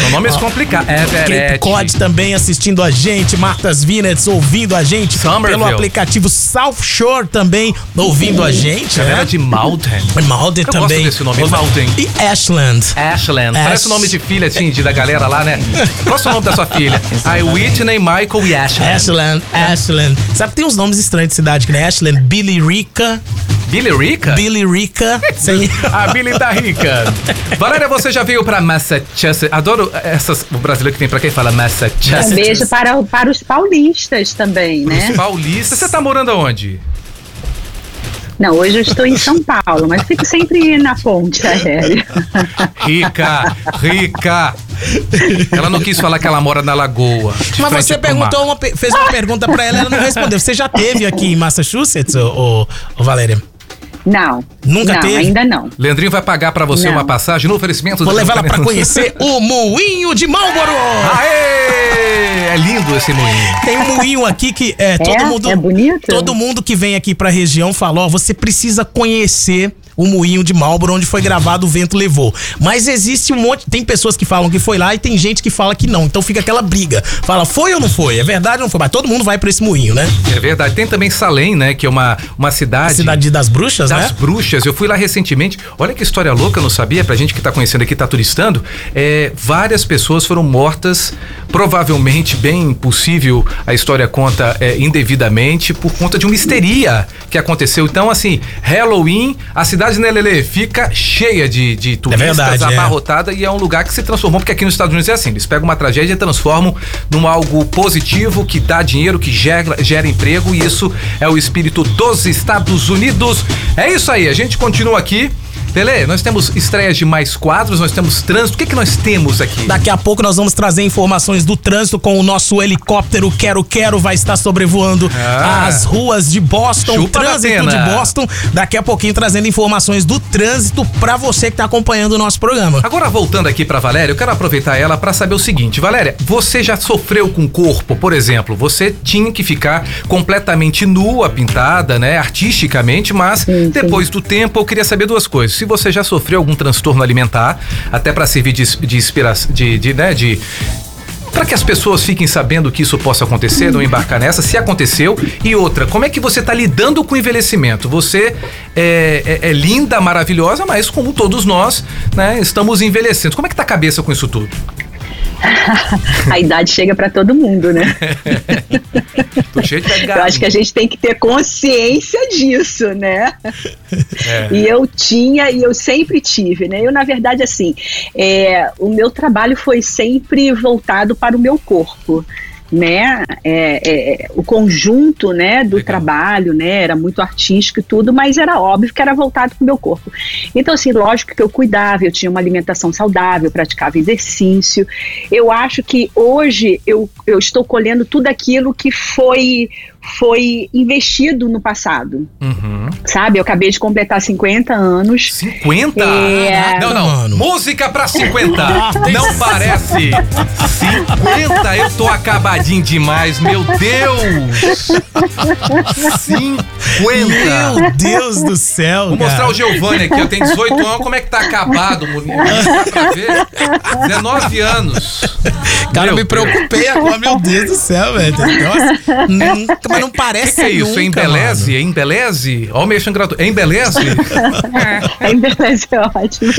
S3: São nomes complicados.
S1: Cape
S3: Everett.
S1: Cod também assistindo a gente, Martas Vinets ouvindo a gente
S3: Somerville.
S1: pelo aplicativo South Shore também ouvindo a gente,
S3: Galera
S1: né?
S3: de Malden.
S1: Malden
S3: Eu
S1: também.
S3: gosto desse nome, Malden.
S1: E Ashland.
S3: Ashland. Parece o nome de filha, assim, de, da galera lá, né? Qual é o nome da sua filha? A Whitney, Michael e Ashland.
S1: Ashland, Ashland. Sabe que tem uns nomes estranhos de cidade, que né? Ashland, Billy Rica,
S3: Billy Rica?
S1: Billy Rica. Sem...
S3: A Billy tá rica. Valéria, você já veio pra Massachusetts? Adoro essas, o brasileiro que vem pra e fala Massachusetts.
S4: Um beijo para, para os paulistas também, né?
S3: Os paulistas. Você tá morando aonde?
S4: Não, hoje eu estou em São Paulo, mas fico sempre na ponte aérea.
S3: Rica, rica. Ela não quis falar que ela mora na lagoa.
S1: Mas você perguntou uma, fez uma pergunta pra ela, ela não respondeu. Você já teve aqui em Massachusetts, ô, ô, ô, Valéria?
S4: Não.
S1: Nunca
S4: não,
S1: teve?
S4: ainda não.
S3: Leandrinho vai pagar pra você
S4: Não.
S3: uma passagem no oferecimento
S1: Vou
S3: do-
S1: levar ela pra conhecer o Moinho de Marlboro.
S3: Aê! É lindo esse moinho.
S1: Tem um moinho aqui que é, todo mundo.
S4: É bonito?
S1: Todo mundo que vem aqui pra região fala: ó, você precisa conhecer o moinho de Marlboro onde foi gravado O Vento Levou. Mas existe um monte. Tem pessoas que falam que foi lá e tem gente que fala que não. Então fica aquela briga. Fala, foi ou não foi? É verdade ou não foi? Mas todo mundo vai pra esse moinho, né?
S3: É verdade. Tem também Salem, né? Que é uma, uma cidade.
S1: Cidade das bruxas,
S3: das
S1: né?
S3: bruxas. Eu fui lá recentemente. Olha que história louca, eu não sabia. Pra gente que tá conhecendo aqui, tá turistando. É, várias pessoas foram mortas, provavelmente, bem possível, a história conta é, indevidamente, por conta de uma histeria que aconteceu. Então, assim, Halloween, a cidade de Nelele fica cheia de, de turistas,
S1: verdade, é.
S3: abarrotada, e é um lugar que se transformou, porque aqui nos Estados Unidos é assim: eles pegam uma tragédia e transformam num algo positivo, que dá dinheiro, que gera, gera emprego, e isso é o espírito dos Estados Unidos. É isso aí, a gente continua aqui. Tele, nós temos estreias de mais quadros, nós temos trânsito. O que, que nós temos aqui?
S1: Daqui a pouco nós vamos trazer informações do trânsito com o nosso helicóptero Quero Quero vai estar sobrevoando
S3: Ah.
S1: as ruas de Boston, o
S3: Chupa da
S1: trânsito de Boston. Daqui a pouquinho trazendo informações do trânsito pra você que tá acompanhando o nosso programa.
S3: Agora voltando aqui pra Valéria, eu quero aproveitar ela pra saber o seguinte, Valéria, você já sofreu com o corpo, por exemplo, você tinha que ficar completamente nua, pintada, né, artisticamente, mas
S4: Sim, sim.
S3: depois do tempo eu queria saber duas coisas. Se você já sofreu algum transtorno alimentar, até pra servir de, de inspiração, de, de, né, de para que as pessoas fiquem sabendo que isso possa acontecer, não embarcar nessa, se aconteceu. E outra, como é que você está lidando com o envelhecimento? Você é, é- é linda, maravilhosa, mas como todos nós, né, estamos envelhecendo. Como é que tá a cabeça com isso tudo?
S4: A idade chega para todo mundo, né?
S3: Tô cheio de
S4: Eu acho que a gente tem que ter consciência disso, né?
S3: É.
S4: E eu tinha e eu sempre tive, né? Eu, na verdade, assim, é, o meu trabalho foi sempre voltado para o meu corpo. Né, É, é, o conjunto, né, do
S3: Legal.
S4: trabalho, né, era muito artístico e tudo, mas era óbvio que era voltado para o meu corpo. Então, assim, lógico que eu cuidava, eu tinha uma alimentação saudável, praticava exercício. Eu acho que hoje eu, eu estou colhendo tudo aquilo que foi foi investido no passado,
S3: Uhum.
S4: sabe? Eu acabei de completar 50 anos.
S3: 50?
S4: É.
S3: Não, não.
S1: Mano.
S3: Música pra 50. não parece. 50, eu tô acabadinho demais, meu Deus. 50.
S1: Meu Deus do céu,
S3: Vou mostrar
S1: cara.
S3: o Giovanni aqui, eu tenho 18 anos, como é que tá acabado, menino? Pra ver? 19 anos.
S1: Cara, eu
S3: Meu
S1: me preocupei agora, meu Deus do céu, velho. Nossa, nunca, mas não parece
S3: que, que é isso?
S1: nunca,
S3: é embeleze?
S1: mano.
S3: É embeleze? Ó, o mexão gratuito. É embeleze?
S4: A embeleza é ótimo.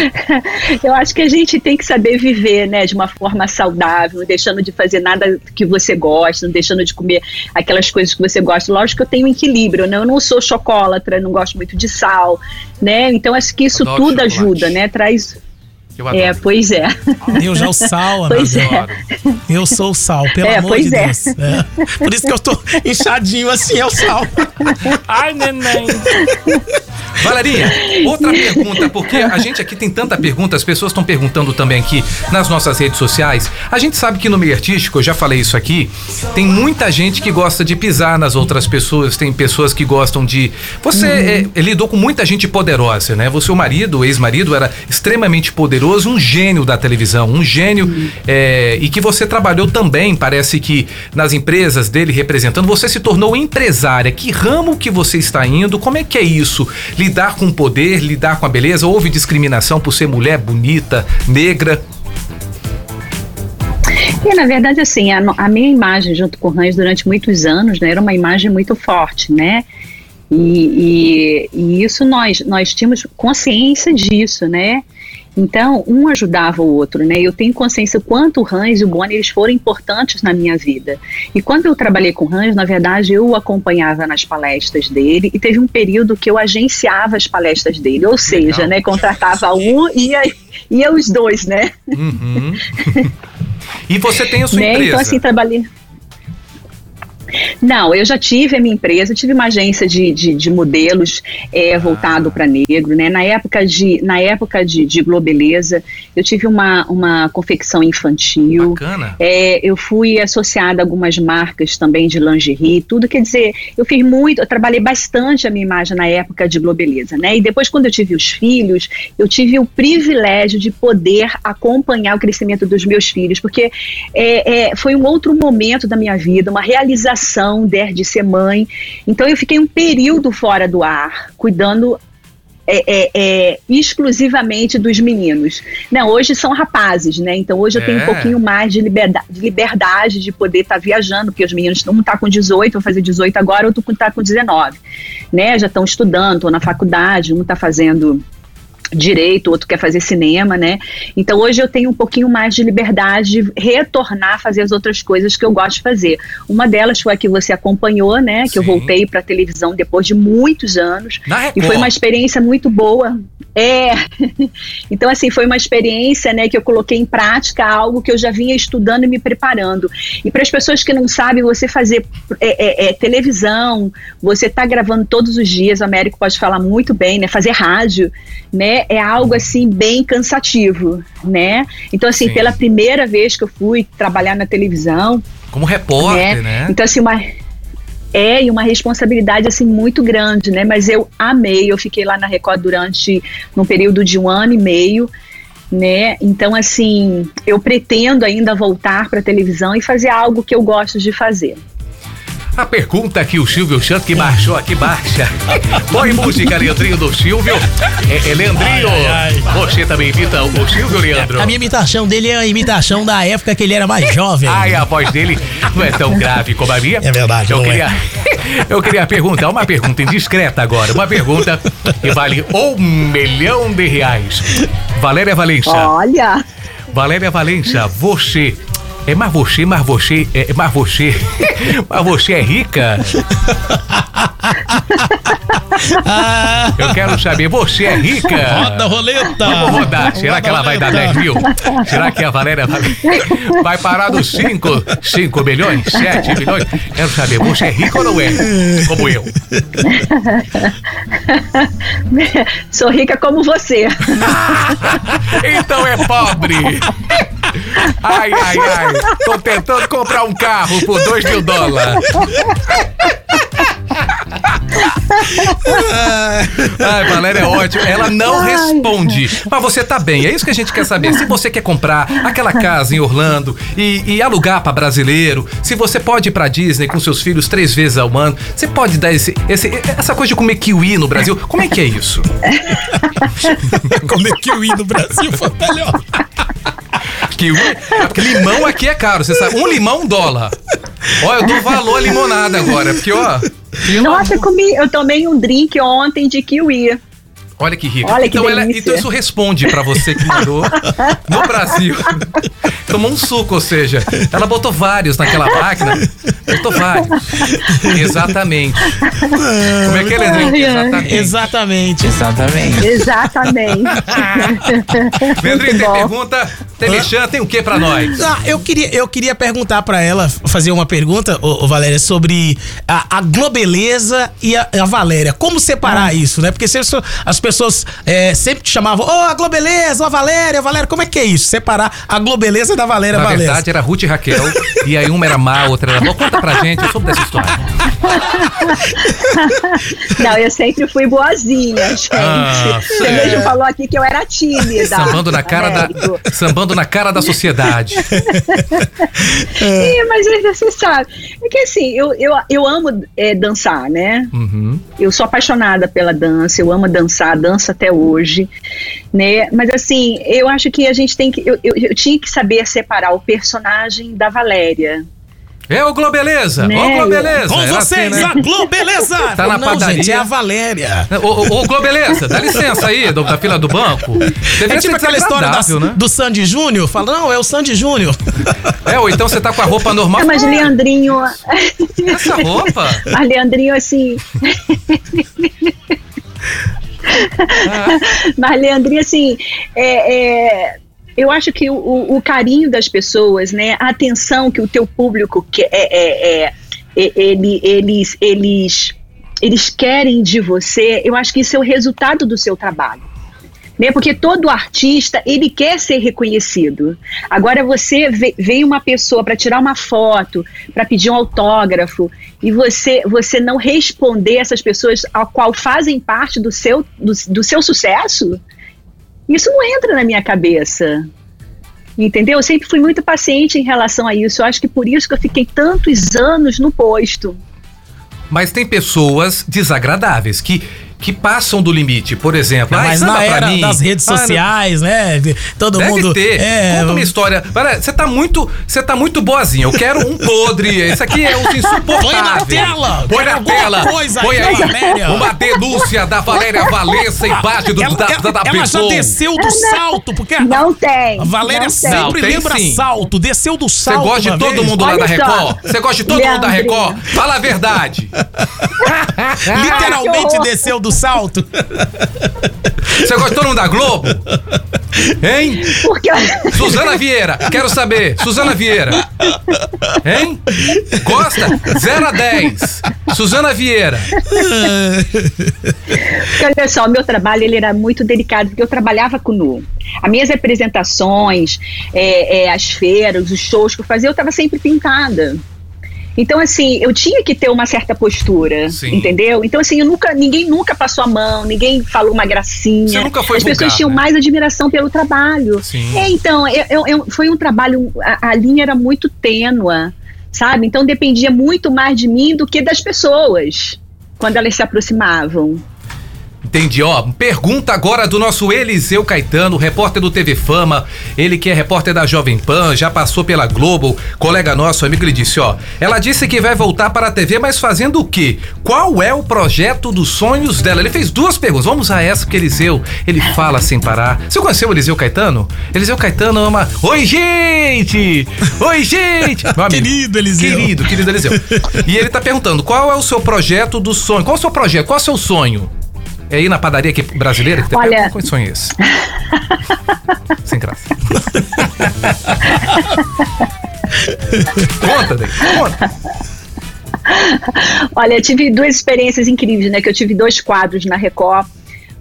S4: Eu acho que a gente tem que saber viver, né, de uma forma saudável, não deixando de fazer nada que você gosta, não deixando de comer aquelas coisas que você gosta. Lógico que eu tenho um equilíbrio, né? Eu não sou chocólatra, não gosto muito de sal, né? Então acho que isso
S3: Adoro
S4: tudo
S3: chocolate.
S4: ajuda, né? Traz
S3: Eu adoro.
S4: É, pois é.
S1: Eu já o sal, Ana.
S4: Pois é.
S3: Adoro.
S1: Eu sou o sal, pelo
S4: É,
S1: amor
S4: pois
S1: de
S4: é.
S1: Deus. É. Por isso que eu tô inchadinho assim, é o sal.
S6: Ai, neném.
S3: Valerinha, outra pergunta, porque a gente aqui tem tanta pergunta, as pessoas estão perguntando também aqui nas nossas redes sociais. A gente sabe que no meio artístico, eu já falei isso aqui, tem muita gente que gosta de pisar nas outras pessoas, tem pessoas que gostam de. Você é, lidou com muita gente poderosa, né? Você, o marido, o ex-marido, era extremamente poderoso, um gênio da televisão, um gênio, é, e que você trabalhou também, parece que nas empresas dele representando, você se tornou empresária. Que ramo que você está indo? Como é que é isso? Lidar com o poder, lidar com a beleza? Houve discriminação por ser mulher bonita, negra?
S4: E, na verdade, assim, a, a minha imagem junto com o Hans durante muitos anos, né, era uma imagem muito forte, né? E, e- e isso nós, nós tínhamos consciência disso, né? Então, um ajudava o outro, né? Eu tenho consciência o quanto o Hans e o Bonnie eles foram importantes na minha vida. E quando eu trabalhei com o Hans, na verdade, eu o acompanhava nas palestras dele e teve um período que eu agenciava as palestras dele, ou seja, né, contratava um e ia, ia os dois, né?
S3: Uhum. e você tem a sua
S4: né?
S3: empresa.
S4: Então, assim, trabalhei. Não, eu já tive a minha empresa, tive uma agência de, de, de modelos é, voltado para negro, né? Na época de, na época de, de Globeleza, eu tive uma, uma confecção infantil.
S3: Bacana.
S4: É, eu fui associada a algumas marcas também de lingerie, tudo. Quer dizer, eu fiz muito, eu trabalhei bastante a minha imagem na época de Globeleza, né? E depois, quando eu tive os filhos, eu tive o privilégio de poder acompanhar o crescimento dos meus filhos, porque é, é, foi um outro momento da minha vida, uma realização de, de ser mãe. Então, eu fiquei um período fora do ar, cuidando é, é, é, exclusivamente dos meninos. Não, hoje são rapazes, né? Então hoje eu tenho
S3: É.
S4: um pouquinho mais de liberdade, de, liberdade de poder estar viajando, porque os meninos, um tá com 18, vou fazer 18 agora, outro tá com 19, né? Já estão estudando, estão na faculdade, um tá fazendo direito, outro quer fazer cinema, né? Então hoje eu tenho um pouquinho mais de liberdade de retornar a fazer as outras coisas que eu gosto de fazer. Uma delas foi a que você acompanhou, né? Que eu
S3: Sim.
S4: voltei para televisão depois de muitos anos.
S3: Na
S4: E foi uma experiência muito boa. É. Então, assim, foi uma experiência, né, que eu coloquei em prática algo que eu já vinha estudando e me preparando. E para as pessoas que não sabem, você fazer é, é, é, televisão, você tá gravando todos os dias, o Américo pode falar muito bem, né? Fazer rádio, né? É algo assim bem cansativo, né? Então, assim,
S3: Sim.
S4: pela primeira vez que eu fui trabalhar na televisão,
S3: Como repórter,
S4: né?
S3: né?
S4: Então, assim, uma. É, e uma responsabilidade, assim, muito grande, né? Mas eu amei, eu fiquei lá na Record durante, num período de um ano e meio, né? Então, assim, eu pretendo ainda voltar para televisão e fazer algo que eu gosto de fazer.
S3: A pergunta que o Silvio Santos que baixou aqui baixa. Põe música, Leandrinho do Silvio. É, é Leandrinho.
S1: Ai, ai,
S3: Você também imita o Silvio, Leandro?
S8: A minha imitação dele é a imitação da época que ele era mais jovem.
S3: Ai, a voz dele não é tão grave como a minha.
S8: É verdade,
S3: Eu
S8: é.
S3: queria, eu queria perguntar uma pergunta indiscreta agora. Uma pergunta que vale um milhão de reais. Valéria Valência.
S4: Olha!
S3: Valéria Valência, você. É, mas você, mas você, é, mas você, mas você é rica? Eu quero saber, você é rica?
S8: Roda a roleta.
S3: Vamos rodar. Será que ela vai dar 10 mil? Será que a Valéria vai, vai parar nos 5, 5 milhões, 7 milhões? Quero saber, você é rica ou não é? Como eu.
S4: Sou rica como você.
S3: Então é pobre. Ai, ai, ai. Tô tentando comprar um carro por 2 mil dólares. Ai, Valéria é ótimo. Ela não responde. Mas você tá bem. É isso que a gente quer saber. Se você quer comprar aquela casa em Orlando e, e alugar pra brasileiro, se você pode ir pra Disney com seus filhos três vezes ao ano, você pode dar esse, esse- essa coisa de comer kiwi no Brasil. Como é que é isso?
S1: Comer kiwi no Brasil foi melhor.
S3: Kiwi? É limão aqui é caro, você sabe. Um limão, um dólar. Ó, eu dou valor à limonada agora, porque, ó.
S4: Nossa, comi, eu tomei um drink ontem de kiwi.
S3: Olha que rica.
S4: Olha que
S3: então, ela- então isso responde pra você que mandou no Brasil. Tomou um suco, ou seja, ela botou vários naquela máquina. Botou vários. Exatamente. Como é que é, Leandrinho?
S4: Ai.
S3: Exatamente.
S8: Exatamente.
S4: Exatamente.
S3: Leandrinho, tem pergunta? Telechan tem o que pra nós?
S1: Ah, eu queria, eu queria perguntar pra ela, fazer uma pergunta, ô, ô, Valéria, sobre a, a Globeleza e a, a Valéria. Como separar isso, né? Porque se as pessoas é, sempre te chamavam, ô, a Globeleza, ô, a Valéria, a Valéria, como é que é isso? Separar a Globeleza da Valéria
S3: Na
S1: Valéria.
S3: verdade, era Ruth e Raquel. E aí uma era má, a outra era boa. Conta pra gente sobre dessa história.
S4: Não, eu sempre fui boazinha, gente.
S3: Ah,
S4: Você
S3: certo.
S4: mesmo falou aqui que eu era tímida.
S3: Sambando na cara da, sambando na cara da sociedade.
S4: Sim, mas você sabe. É que assim, eu, eu, eu amo é, dançar, né?
S3: Uhum.
S4: Eu sou apaixonada pela dança, eu amo dançar, danço até hoje, né? Mas assim, eu acho que a gente tem que. Eu, eu, eu tinha que saber separar o personagem da Valéria.
S3: É o Globeleza!
S4: Né?
S3: Ô, Globeleza!
S1: Com
S3: Era
S1: vocês,
S3: assim, né?
S1: a Globeleza!
S3: Tá na
S1: Não,
S3: padaria.
S1: gente, é a Valéria.
S3: Ô, ô, Globeleza, dá licença aí, do- da fila do banco. Deveria
S1: É tipo
S3: ser
S1: aquela história da-
S3: né?
S1: do Sandy Júnior. Fala, não, é o Sandy Júnior.
S3: É, ou então você tá com a roupa normal.
S4: Ah, mas Leandrinho.
S3: Essa roupa?
S4: Mas Leandrinho, assim. Mas Leandrinho, assim, é, é, eu acho que o, o- carinho das pessoas, né, a atenção que o teu público quer, é, é, é, é, ele, eles, eles, eles querem de você, eu acho que isso é o resultado do seu trabalho. Né? Porque todo artista ele quer ser reconhecido. Agora você vem uma pessoa para tirar uma foto, para pedir um autógrafo e você você não responder essas pessoas ao qual fazem parte do seu do, do seu sucesso, isso não entra na minha cabeça. Entendeu? Eu sempre fui muito paciente em relação a isso. Eu acho que por isso que eu fiquei tantos anos no posto.
S3: Mas tem pessoas desagradáveis que, que passam do limite. Por exemplo, "Ai,
S1: Mas
S3: samba
S1: na
S3: pra
S1: era
S3: mim."
S1: das redes
S3: Ah, não-
S1: sociais, né? Todo
S3: Deve
S1: mundo.
S3: ter.
S1: É,
S3: Conta uma história. Você tá muito, você tá muito boazinha. Eu quero um podre. Esse aqui é os insuportáveis.
S1: Põe na tela.
S3: Põe na tela.
S1: coisa
S3: Põe
S1: aí, Valéria.
S3: uma denúncia da Valéria Valença embaixo do,
S1: ela,
S3: da,
S1: ela-
S3: da, da
S1: ela já
S3: pessoa.
S1: desceu do salto, porque a-
S4: Não tem.
S1: a Valéria
S4: não.
S3: Não,
S1: sempre
S3: tem
S1: lembra
S3: sim.
S1: salto. Desceu do
S3: Você
S1: salto.
S3: gosta de todo
S1: vez.
S3: mundo lá
S4: Olha
S3: da
S4: só.
S3: Record? Você gosta de todo mundo da. Record? Fala a verdade.
S1: Literalmente desceu do salto.
S3: Você todo mundo da Globo? Hein?
S4: Porque
S3: Suzana Vieira, quero saber. Suzana Vieira. Hein? Gosta? 0 a 10. Suzana Vieira.
S4: Porque, olha só, o meu trabalho ele era muito delicado, porque eu trabalhava com nu. As minhas apresentações, é, é, as feiras, os shows que eu fazia, eu estava sempre pintada. Então, assim, eu tinha que ter uma certa postura,
S3: Sim.
S4: entendeu? Então, assim, eu nunca, ninguém nunca passou a mão, ninguém falou uma gracinha.
S3: Você nunca foi
S4: As pessoas
S3: vulgar,
S4: tinham
S3: né?
S4: mais admiração pelo trabalho.
S3: Sim.
S4: É, então, eu- eu- foi um trabalho, a, a linha era muito tênua, sabe? Então, dependia muito mais de mim do que das pessoas, quando elas se aproximavam.
S3: Entendi, ó. Pergunta agora do nosso Eliseu Caetano, repórter do TV Fama. Ele que é repórter da Jovem Pan, já passou pela Globo, colega nosso, amigo, ele disse, ó. Ela disse que vai voltar para a TV, mas fazendo o quê? Qual é o projeto dos sonhos dela? Ele fez duas perguntas. Vamos a essa, porque Eliseu, ele fala sem parar. Você conheceu o Eliseu Caetano? Eliseu Caetano ama. Oi, gente! Oi, gente! Meu amigo.
S1: Querido Eliseu.
S3: Querido, querido Eliseu. E ele tá perguntando: qual é o seu projeto do sonho? Qual é o seu projeto? Qual é o seu sonho? É ir na padaria aqui brasileira? Que tem
S4: Olha-
S3: Qual sonho é esse? Sem graça. conta, Dei, conta.
S4: Olha, eu tive duas experiências incríveis, né? Que eu tive dois quadros na Record.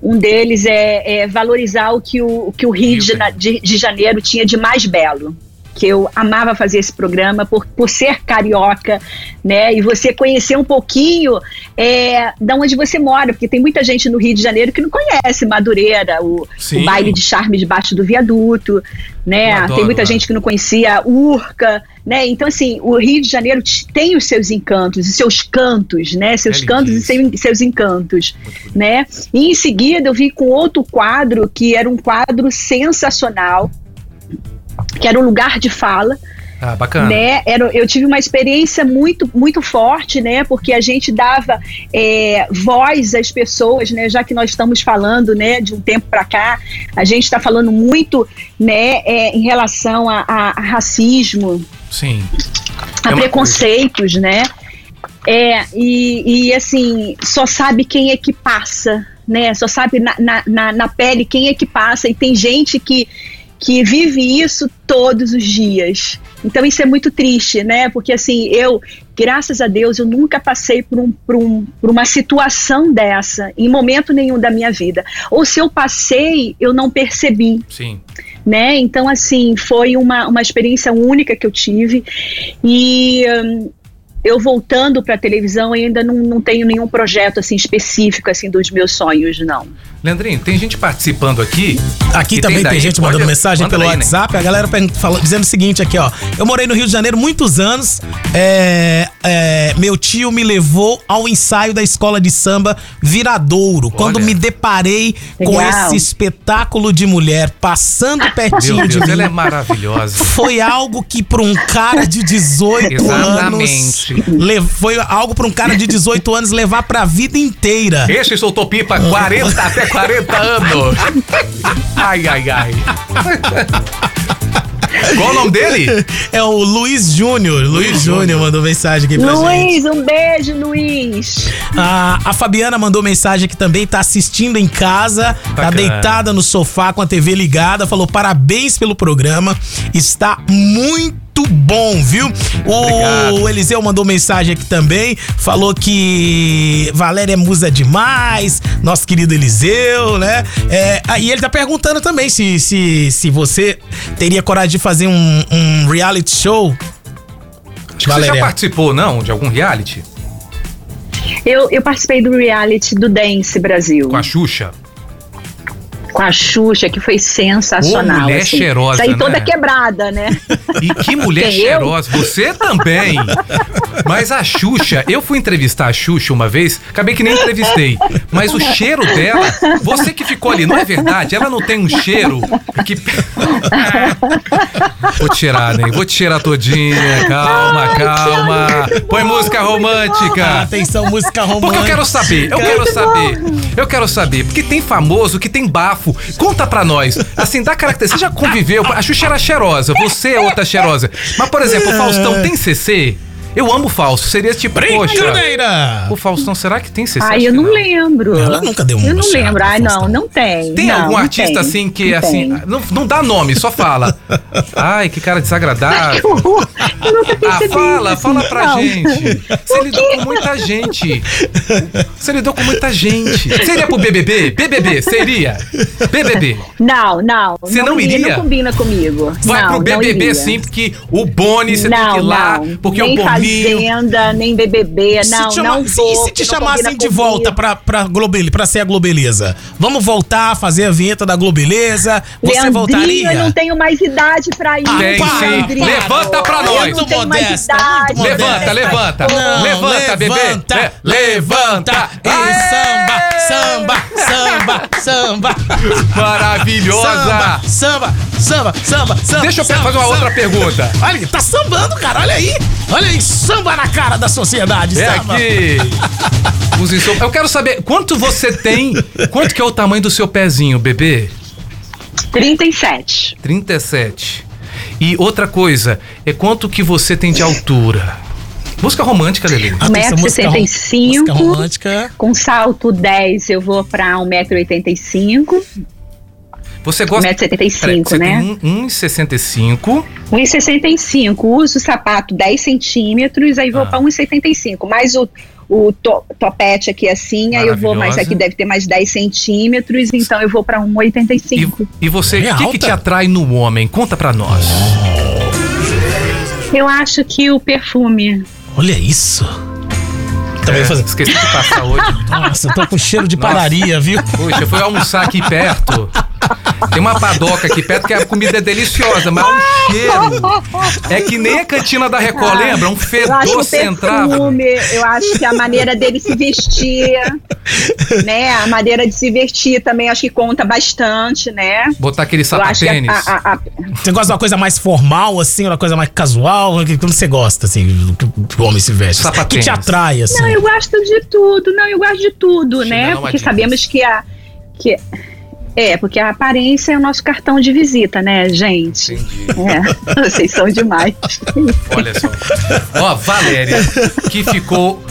S4: Um deles é, é valorizar o que o, o que o Rio de, Jana- de- de Janeiro tinha de mais belo. Que eu amava fazer esse programa por, por ser carioca, né? E você conhecer um pouquinho é, da onde você mora, porque tem muita gente no Rio de Janeiro que não conhece Madureira, o, o baile de charme debaixo do viaduto, né?
S3: Adoro
S4: tem muita
S3: lá.
S4: gente que não conhecia Urca, né? Então, assim, o Rio de Janeiro tem os seus encantos, os seus cantos, né? Seus
S3: É
S4: cantos e seu- seus encantos, né? E em seguida eu vi com outro quadro que era um quadro sensacional, que era um lugar de fala,
S3: Ah, bacana.
S4: né? Era, eu tive uma experiência muito, muito forte, né? Porque a gente dava é, voz às pessoas, né? Já que nós estamos falando, né? De um tempo para cá, a gente está falando muito, né? é, em relação a, a- a racismo,
S3: Sim.
S4: a
S3: É
S4: preconceitos, né? É, e, e, assim, só sabe quem é que passa, né? Só sabe na, na- na pele quem é que passa, e tem gente que, que vive isso todos os dias. Então isso é muito triste, né? Porque assim, eu, graças a Deus, eu nunca passei por, um, por, um, por uma situação dessa, em momento nenhum da minha vida. Ou se eu passei, eu não percebi
S3: Sim.
S4: né? Então, assim, foi uma, uma experiência única que eu tive. E hum, eu voltando para a televisão ainda não, não tenho nenhum projeto assim específico assim dos meus sonhos, não.
S3: Leandrinho, tem gente participando aqui.
S1: Aqui também tem,
S3: daí,
S1: gente
S3: pode-
S1: mandando mensagem
S3: manda
S1: pelo
S3: daí, né?
S1: WhatsApp. A galera pergun- fala- dizendo o seguinte aqui, ó. Eu morei no Rio de Janeiro muitos anos. é, é, meu tio me levou ao ensaio da escola de samba Viradouro. Quando me deparei com
S4: Legal.
S1: esse espetáculo de mulher passando pertinho
S3: Meu
S1: de
S3: Deus,
S1: mim.
S3: ela é maravilhosa.
S1: Foi algo que para um cara de 18 anos. Le- Foi algo para um cara de 18 anos levar pra vida inteira.
S3: Esse soltou pipa 40 até 40 anos. Ai, ai, ai. Qual o nome dele?
S1: É o Luiz Júnior. Luiz Júnior mandou mensagem aqui pra gente.
S4: Luiz, um beijo, Luiz.
S1: A, a Fabiana mandou mensagem que também tá assistindo em casa, tá deitada no sofá com a TV ligada, falou parabéns pelo programa, está muito bom, viu? O
S3: Obrigado.
S1: Eliseu mandou mensagem aqui também, falou que Valéria é musa demais, nosso querido Eliseu, né? É, aí ele tá perguntando também se, se, se você teria coragem de fazer um, um reality show.
S3: Acho que Você já participou, não, de algum reality?
S4: Eu, eu participei do reality do Dance Brasil.
S3: Com a Xuxa?
S4: Com a Xuxa, que foi sensacional.
S3: Ô, mulher
S4: assim.
S3: cheirosa,
S4: Saí toda
S3: né?
S4: quebrada, né?
S3: E que mulher
S4: Quem, eu?
S3: cheirosa. Você também. Mas a Xuxa, eu fui entrevistar a Xuxa uma vez, acabei que nem entrevistei. Mas o cheiro dela, você que ficou ali, não é verdade? Ela não tem um cheiro que. Vou te tirar, né? Vou te tirar todinha. Calma, calma. Põe música romântica.
S1: Atenção, música romântica.
S3: Porque eu quero saber, eu quero saber, eu quero saber, porque tem famoso que tem bafo. Conta pra nós, assim, dá característica. Você já conviveu? A Xuxa era cheirosa, você é outra cheirosa. Mas, por exemplo, o Faustão tem CC? Eu amo o Fausto, seria tipo, poxa.
S1: Brincadeira!
S3: O Faustão, será que tem CC?
S4: Ai, eu
S3: que
S4: não lembro.
S1: Ela nunca deu
S4: Eu
S1: uma
S4: não lembro. Ai, não, não tem.
S3: Tem
S4: Não,
S3: algum
S4: não
S3: artista
S4: tem,
S3: assim que,
S4: não
S3: assim, não, não dá nome, só fala. Ai, que cara desagradável.
S4: Eu nunca
S3: Ah, fala,
S4: isso,
S3: fala pra
S4: não.
S3: gente. Você lidou com muita gente. Você lidou com muita gente. Seria pro BBB? BBB, seria? BBB.
S4: Não, não.
S3: Você não
S4: iria?
S3: iria?
S4: Não combina comigo.
S3: Vai
S4: não,
S3: pro
S4: não
S3: BBB sim, porque o Boni você
S4: não,
S3: tem que ir lá,
S4: não.
S3: porque o Boninho.
S4: Fazenda, nem BBB,
S1: Se
S4: não,
S1: chama-
S4: não
S1: se-
S4: vou,
S1: e se te
S4: não
S1: chamassem de volta pra, pra, Globel, pra ser a Globeleza? Vamos voltar a fazer a vinheta da Globeleza? Você
S4: Leandrinho,
S1: voltaria?
S4: eu não tenho mais idade pra isso.
S3: Tem
S1: para.
S4: Leandrinho.
S3: Levanta pra
S4: Eu
S3: nós.
S4: não tenho mais
S1: modesta,
S4: idade.
S1: muito
S3: Levanta, levanta.
S1: Não,
S3: levanta, bebê.
S1: levanta,
S3: Le-
S1: levanta. E
S3: Aê!
S1: samba, samba, samba, samba.
S3: Maravilhosa.
S1: Samba, samba, samba, samba.
S3: Deixa eu
S1: samba,
S3: fazer uma
S1: samba.
S3: outra pergunta.
S1: Olha, tá sambando, cara. Olha aí. Olha aí, samba na cara da sociedade.
S3: É
S1: samba.
S3: aqui. Os insom- Eu quero saber quanto você tem, quanto que é o tamanho do seu pezinho, bebê?
S4: 37.
S3: 37. E outra coisa, é quanto que você tem de altura? Música romântica, Lelê.
S1: Atenção, música rom-
S4: 1,65.
S1: Música romântica.
S4: Com salto 10, eu vou pra 1,85m.
S3: Você gosta.
S4: 1,75m,
S3: Peraí, você
S4: né?
S3: tem um- 1,65.
S4: 1,65. Uso o sapato 10 centímetros, aí vou
S3: Ah.
S4: pra 1,75. Mais o, o to- topete aqui assim, aí eu vou mais aqui, deve ter mais 10 centímetros, então eu vou pra
S3: E,
S4: 1,85.
S3: e você,
S1: É
S3: o que, que
S1: alta?
S3: te atrai no homem? Conta pra nós.
S4: Eu acho que o perfume.
S1: Olha isso. Também
S3: É,
S1: fazendo.
S3: esqueci de passar hoje.
S1: Nossa, eu tô com cheiro de padaria, viu?
S3: Poxa, eu fui almoçar aqui perto. Tem uma padoca aqui perto que a comida é deliciosa, mas o cheiro é que nem a cantina da Record, lembra? Um
S4: Eu acho que
S3: fedor
S4: o
S3: central.
S4: perfume, eu acho que a maneira dele se vestir, né? A maneira de se vestir também acho que conta bastante, né?
S3: Botar aquele
S4: Eu que
S3: sapatênis.
S4: a- a- a-
S1: Você gosta de uma coisa mais formal, assim, uma coisa mais casual? Que- Como você gosta, assim, do que o homem se veste? Que
S3: Sapatênis.
S1: te atrai, assim?
S4: Não, eu gosto de tudo, não, eu gosto de tudo, né? Porque sabemos que a. Que, é, porque a aparência é o nosso cartão de visita, né, gente?
S3: Entendi.
S4: É, vocês são demais.
S3: Olha só. Ó, Valéria, que ficou.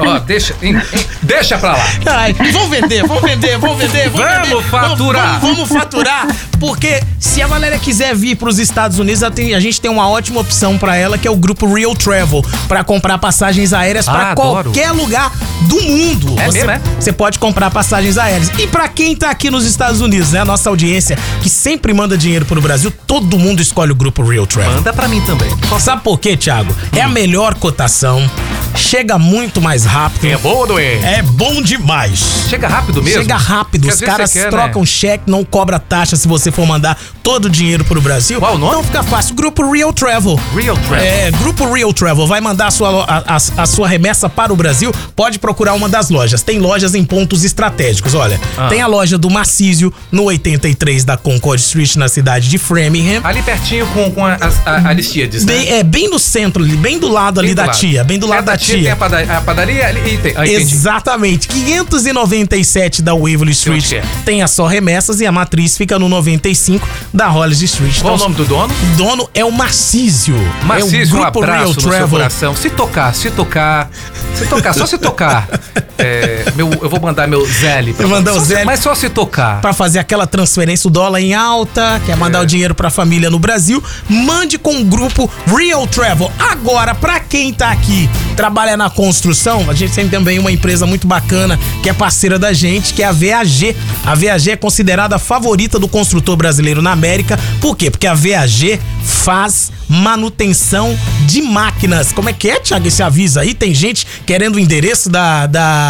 S3: Ó, deixa, em- em- deixa pra lá.
S1: Ai, vamos vender, vamos vender, vamos vender.
S3: Vamos
S1: vender.
S3: faturar.
S1: Vamos, vamos faturar. Porque se a Valéria quiser vir pros Estados Unidos, tem- a gente tem uma ótima opção pra ela, que é o grupo Real Travel, pra comprar passagens aéreas pra
S3: Ah, adoro.
S1: qualquer lugar do mundo.
S3: É
S1: você,
S3: mesmo, é?
S1: você pode comprar passagens aéreas. E pra quem tá aqui nos Estados Unidos, né, a nossa audiência que sempre manda dinheiro pro Brasil, todo mundo escolhe o grupo Real Travel.
S3: Manda pra mim também.
S1: Sabe por quê, Thiago? É a melhor cotação, chega muito mais rápido.
S3: É bom, não é?
S1: Bom demais.
S3: Chega rápido mesmo?
S1: Chega rápido,
S3: Porque
S1: os caras
S3: quer,
S1: trocam
S3: né?
S1: cheque, não cobra taxa se você for mandar todo o dinheiro pro Brasil.
S3: Qual o nome?
S1: Então fica fácil. Grupo Real Travel.
S3: Real Travel.
S1: É, Grupo Real Travel vai mandar a sua, a, a- a sua remessa para o Brasil. Pode procurar uma das lojas. Tem lojas em pontos estratégicos. Olha,
S3: Ah.
S1: tem a loja do Marcísio, no 83 da Concord Street, na cidade de Framingham.
S3: Ali pertinho com, com a, a, a Aristides, né?
S1: Bem, é bem no centro, ali, bem do lado ali
S3: Bem do
S1: da
S3: lado.
S1: tia, bem do lado
S3: Perto
S1: da
S3: Tem
S1: tia.
S3: a padaria, a padaria ali e tem. Ah.
S1: Exatamente. 597 da Waverly Street
S3: é?
S1: tem a só remessas e a matriz fica no 95 da Hollis Street.
S3: Qual o
S1: Então,
S3: nome do dono?
S1: O dono é o Marcísio.
S3: Marcísio,
S1: é o
S3: um
S1: grupo
S3: abraço
S1: Real
S3: no seu
S1: Travel.
S3: coração. Se tocar, se tocar, se tocar, só se tocar. É, meu, eu vou mandar meu Zelle. pra
S1: Vai mandar o Zelle.
S3: Mas só se tocar.
S1: Pra fazer aquela transferência, o dólar em alta, quer mandar
S3: É.
S1: o dinheiro pra família no Brasil, mande com o grupo Real Travel. Agora, pra quem tá aqui, trabalha na construção, a gente tem também uma empresa muito bacana que é parceira da gente, que é a VAG. A VAG é considerada a favorita do construtor brasileiro na América. Por quê? Porque a VAG faz manutenção de máquinas. Como é que é, Thiago, esse aviso aí? Tem gente querendo o endereço da, da,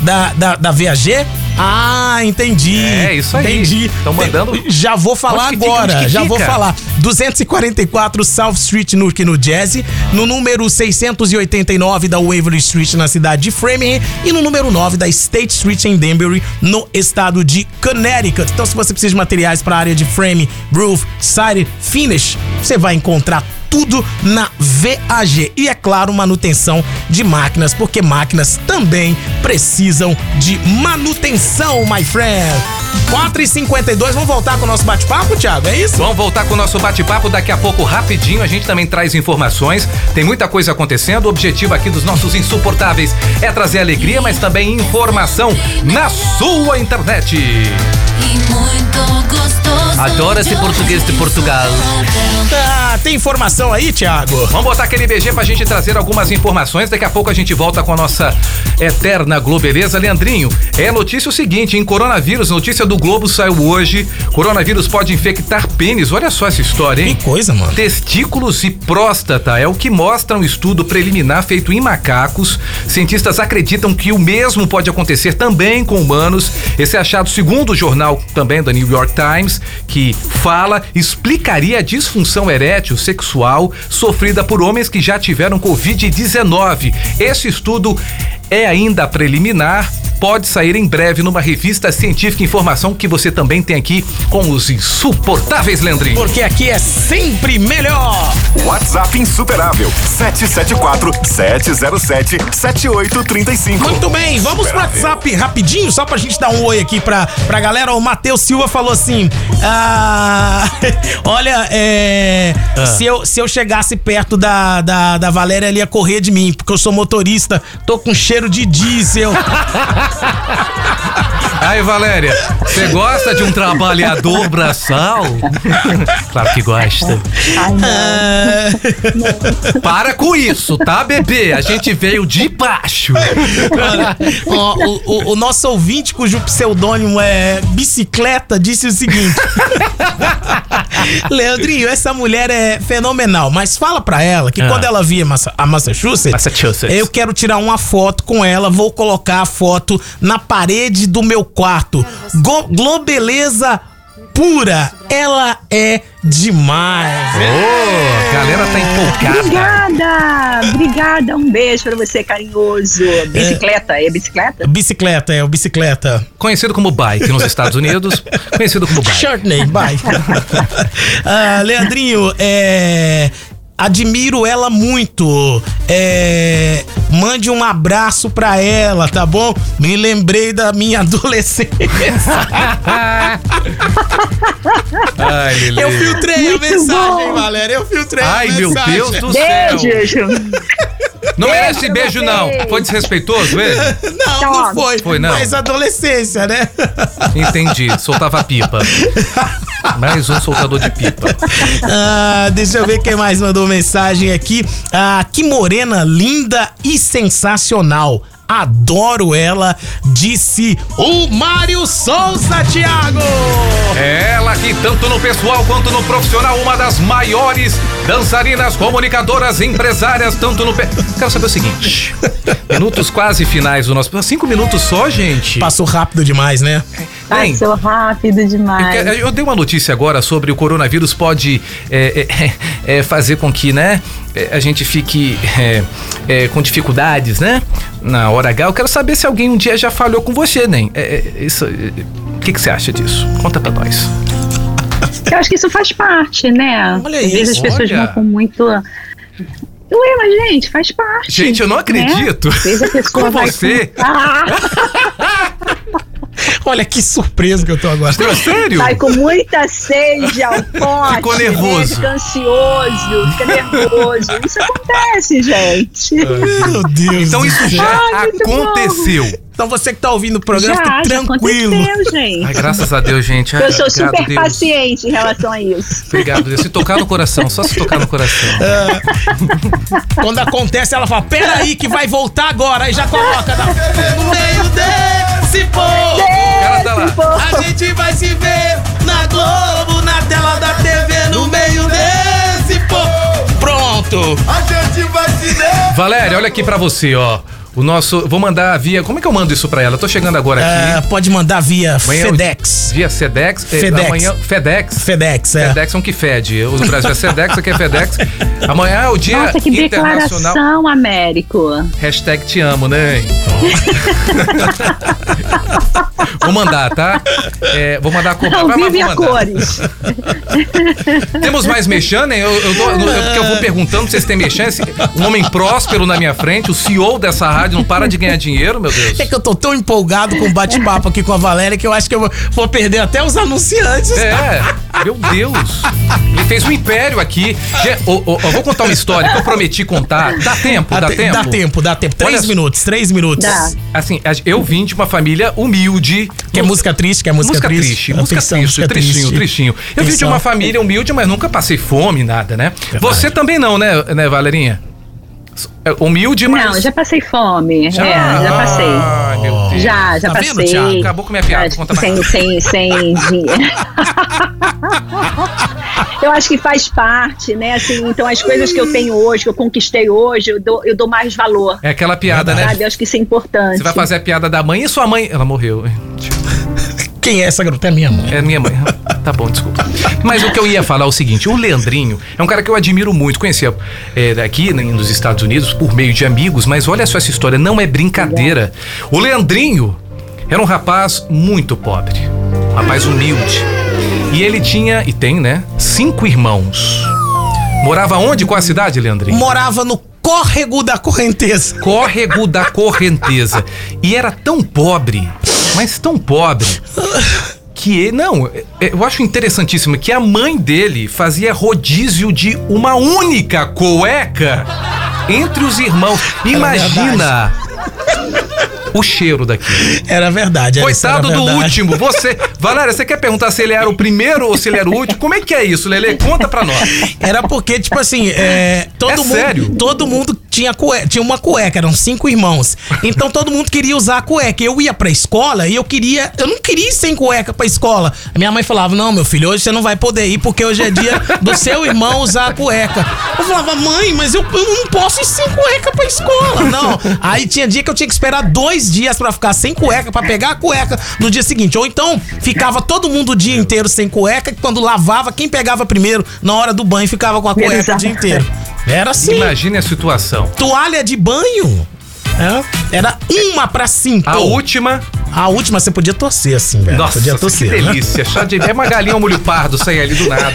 S1: da, da, da VAG? Ah, entendi.
S3: É, isso aí.
S1: Entendi.
S3: Tão mandando-
S1: Já vou falar
S3: Onde fica?
S1: agora.
S3: Que
S1: já
S3: fica?
S1: vou falar. 244 South Street no, no Jazzy. No número 689 da Waverly Street na cidade de Framingham. E no número 9 da State Street em Danbury, no estado de Connecticut. Então, se você precisa de materiais para a área de frame, roof, sided, finish, você vai encontrar tudo na VAG. E é claro, manutenção de máquinas, porque máquinas também precisam de manutenção, my friend. 4h52, vamos voltar com o nosso bate-papo, Thiago? É isso?
S3: Vamos voltar com o nosso bate-papo daqui a pouco, rapidinho. A gente também traz informações. Tem muita coisa acontecendo. O objetivo aqui dos nossos insuportáveis é trazer alegria, mas também informação na sua internet.
S2: Muito gostoso.
S3: Adoro esse português de Portugal.
S1: Ah, tem informação aí, Thiago?
S3: Vamos botar aquele BG pra gente trazer algumas informações. Daqui a pouco a gente volta com a nossa eterna Globeleza. Leandrinho, é notícia o seguinte, em coronavírus, notícia do Globo saiu hoje. Coronavírus pode infectar pênis. Olha só essa história, hein?
S1: Que coisa, mano.
S3: Testículos e próstata é o que mostra um estudo preliminar feito em macacos. Cientistas acreditam que o mesmo pode acontecer também com humanos. Esse achado, segundo o jornal também da New York Times, que fala, explicaria a disfunção erétil sexual sofrida por homens que já tiveram Covid-19. Esse estudo é ainda preliminar, pode sair em breve numa revista científica, informação que você também tem aqui com os insuportáveis, Leandrinho.
S1: Porque aqui é sempre melhor.
S9: WhatsApp insuperável 774-707-7835.
S1: Muito bem, vamos pro WhatsApp rapidinho, só pra gente dar um oi aqui pra, pra galera. O Matheus Silva falou assim: ah, Olha, é, se, eu, se eu chegasse perto da, da, da Valéria, ela ia correr de mim, porque eu sou motorista, tô com cheiro de diesel.
S3: Aí, Valéria, você gosta de um trabalhador braçal? claro que gosta.
S1: Ah,
S3: Para com isso, tá, bebê? A gente veio de baixo.
S1: Olha, o, o- o nosso ouvinte, cujo pseudônimo é Bicicleta, disse o seguinte: Leandrinho, essa mulher é fenomenal, mas fala pra ela que
S3: Ah.
S1: quando ela vir Massa- a Massachusetts,
S3: Massachusetts.
S1: eu quero tirar uma foto com ela, vou colocar a foto na parede do meu quarto. Go Globeleza pura, ela é demais.
S3: Ô, a galera tá empolgada.
S4: Obrigada, obrigada. Um beijo pra você, carinhoso. Bicicleta, é, bicicleta?
S1: Bicicleta, é o bicicleta.
S3: Conhecido como bike nos Estados Unidos, conhecido como bike.
S1: Shortney, bye. ah, Leandrinho, é. Admiro ela muito. É, mande um abraço pra ela, tá bom? Me lembrei da minha adolescência.
S3: Ai.
S1: Eu filtrei
S4: Muito
S1: a mensagem,
S4: bom.
S1: Valéria. Eu filtrei
S3: Ai,
S1: a
S3: meu
S1: mensagem.
S3: Deus do céu.
S4: Beijo.
S3: Não merece
S4: Beijo
S3: beijo,
S4: pra
S3: não. Foi desrespeitoso ele?
S1: Não, não foi.
S3: Foi, não.
S1: Mas adolescência, né?
S3: Entendi. Soltava pipa. Mais um soltador de pipa.
S1: Ah, deixa eu ver quem mais mandou mensagem aqui. Ah, que morena linda e sensacional. Adoro ela, disse o Mário Souza, Thiago.
S3: Ela que tanto no pessoal quanto no profissional, uma das maiores dançarinas, comunicadoras, empresárias, tanto no... Pe... Quero saber o seguinte, minutos quase finais do nosso... Cinco minutos só, gente?
S1: Passou rápido demais, né?
S3: Bem,
S4: Passou rápido
S3: Eu,
S4: demais.
S3: que- eu dei uma notícia agora sobre o coronavírus pode é, é, é, fazer com que, né, é, a gente fique é, é, com dificuldades, né, na hora H. Eu quero saber se alguém um dia já falhou com você, né? É, é, isso, o que, que você acha disso? Conta pra nós.
S4: Eu acho que isso faz parte, né?
S1: Olha
S4: Às vezes
S1: isso,
S4: as pessoas
S3: olha.
S4: vão com muito. Ué, mas gente, faz parte.
S3: Gente, eu não
S4: né?
S3: acredito.
S4: Às vezes a pessoa
S3: Com
S4: vai
S3: você.
S1: Olha que surpresa que eu tô agora.
S3: Sério?
S4: vai com muita sede ao pote.
S3: Ficou nervoso.
S4: Né? Fica ansioso, fica nervoso. Isso acontece, gente.
S1: Meu Deus.
S3: Então
S1: do
S3: isso
S1: céu.
S3: já
S4: Ai,
S3: aconteceu.
S1: Então você que tá ouvindo o programa,
S4: já,
S1: fica
S4: já
S1: tranquilo.
S4: aconteceu, gente.
S3: Ai, graças a Deus, gente. Ai,
S4: eu sou super
S3: Deus.
S4: paciente em relação a isso.
S3: Obrigado, Deus. Se tocar no coração, só se tocar no coração.
S1: Quando acontece, ela fala: Peraí, que vai voltar agora. Aí já coloca na- no meio desse povo.
S3: cara tá lá.
S4: Esse povo.
S1: A gente vai se ver na Globo, na tela da TV, no meio desse povo. Pronto.
S3: Valéria, olha aqui pra você, ó. O nosso. Vou mandar via. Como é que eu mando isso pra ela? Eu tô chegando agora
S1: É,
S3: aqui.
S1: pode mandar via
S3: Amanhã eu-
S1: FedEx.
S3: Via Sedex. eh,
S1: FedEx.
S3: Amanhã, FedEx.
S1: FedEx, é.
S3: FedEx é um que fede. Eu o Brasil é Sedex, aqui é FedEx. Amanhã é o dia
S4: Nossa, que
S3: internacional.
S4: declaração, Américo.
S3: Hashtag te amo, né? vou mandar, tá? É, vou mandar comprar.
S4: Não,
S3: Vai, mas
S4: vive
S3: vou
S4: a cores.
S3: Temos mais mexendo, hein? Eu, eu no- é porque eu vou perguntando se vocês têm mexendo. Um homem próspero na minha frente, o CEO dessa rádio, não para de ganhar dinheiro, meu Deus.
S1: É que eu tô tão empolgado com o bate-papo aqui com a Valéria que eu acho que eu vou, vou perder até os anunciantes.
S3: É, meu Deus. Ele fez um império aqui. Eu vou contar uma história que eu prometi contar. Dá tempo, dá
S1: te-
S3: tempo?
S1: Dá tempo, dá tempo. Três
S3: Olha
S1: minutos, três minutos.
S4: Dá.
S3: Assim, eu vim de uma família humilde.
S1: Quer música triste? Quer música,
S3: Música triste, música
S1: Atenção,
S3: triste,
S1: música
S3: tristinho,
S1: triste.
S3: tristinho. Eu vim de uma família humilde, mas nunca passei fome, nada, né? Você também não, né, né, Valerinha? É, Humilde, mas.
S4: Não, já passei fome. É, já passei.
S3: Ai, meu Deus.
S4: Já, já
S1: Tá vendo,
S4: passei.
S1: Thiago?
S3: Acabou com minha piada,
S4: Já,
S3: conta mais.
S4: sem, sem, sem dinheiro. eu acho que faz parte, né? Assim, então as coisas que eu tenho hoje, que eu conquistei hoje, eu dou, eu dou mais valor.
S3: É aquela piada, né?
S4: Sabe? Eu acho que isso é importante.
S3: Você vai fazer a piada da mãe e sua mãe. Ela morreu.
S1: Quem é essa garota? É minha mãe.
S3: É minha mãe. Tá bom, desculpa. Mas o que eu ia falar é o seguinte: o Leandrinho é um cara que eu admiro muito. Conhecia é, aqui né, nos Estados Unidos por meio de amigos, mas olha só essa história, não é brincadeira. O Leandrinho era um rapaz muito pobre, um rapaz humilde. E ele tinha, e tem, né, cinco irmãos. Morava onde? Qual a cidade, Leandrinho?
S1: Morava no córrego da correnteza.
S3: Córrego da Correnteza. E era tão pobre, mas tão pobre, que não, é- eu acho interessantíssimo que a mãe dele fazia rodízio de uma única cueca entre os irmãos. Imagina o cheiro daquilo.
S1: Era verdade. isso era
S3: Coitado do
S1: verdade.
S3: último. Você, Valéria, você quer perguntar se ele era o primeiro ou se ele era o último? Como é que é isso, Lele? Conta pra nós.
S1: Era porque, tipo assim, é, todo,
S3: É
S1: mundo,
S3: sério?
S1: todo mundo tinha, cueca, tinha uma cueca, eram cinco irmãos. Então todo mundo queria usar a cueca. Eu ia pra escola e eu queria. Eu não queria ir sem cueca pra escola. A minha mãe falava: Não, meu filho, hoje você não vai poder ir porque hoje é dia do seu irmão usar a cueca. Eu falava, mãe, mas eu, eu não posso ir sem cueca pra escola. Não. Aí tinha dia que eu tinha que esperar dois dias pra ficar sem cueca, pra pegar a cueca no dia seguinte. Ou então ficava todo mundo o dia inteiro sem cueca, e quando lavava, quem pegava primeiro na hora do banho ficava com a cueca o
S4: Exato.
S1: dia inteiro. Era assim.
S3: Imagine a situação.
S1: Toalha de banho. é, Era uma pra cinco.
S3: A última.
S1: A última você podia torcer assim, velho.
S3: Nossa,
S1: podia
S3: que
S1: torcer. né?
S3: delícia. Chá de. É uma galinha ao molho pardo sair ali do nada.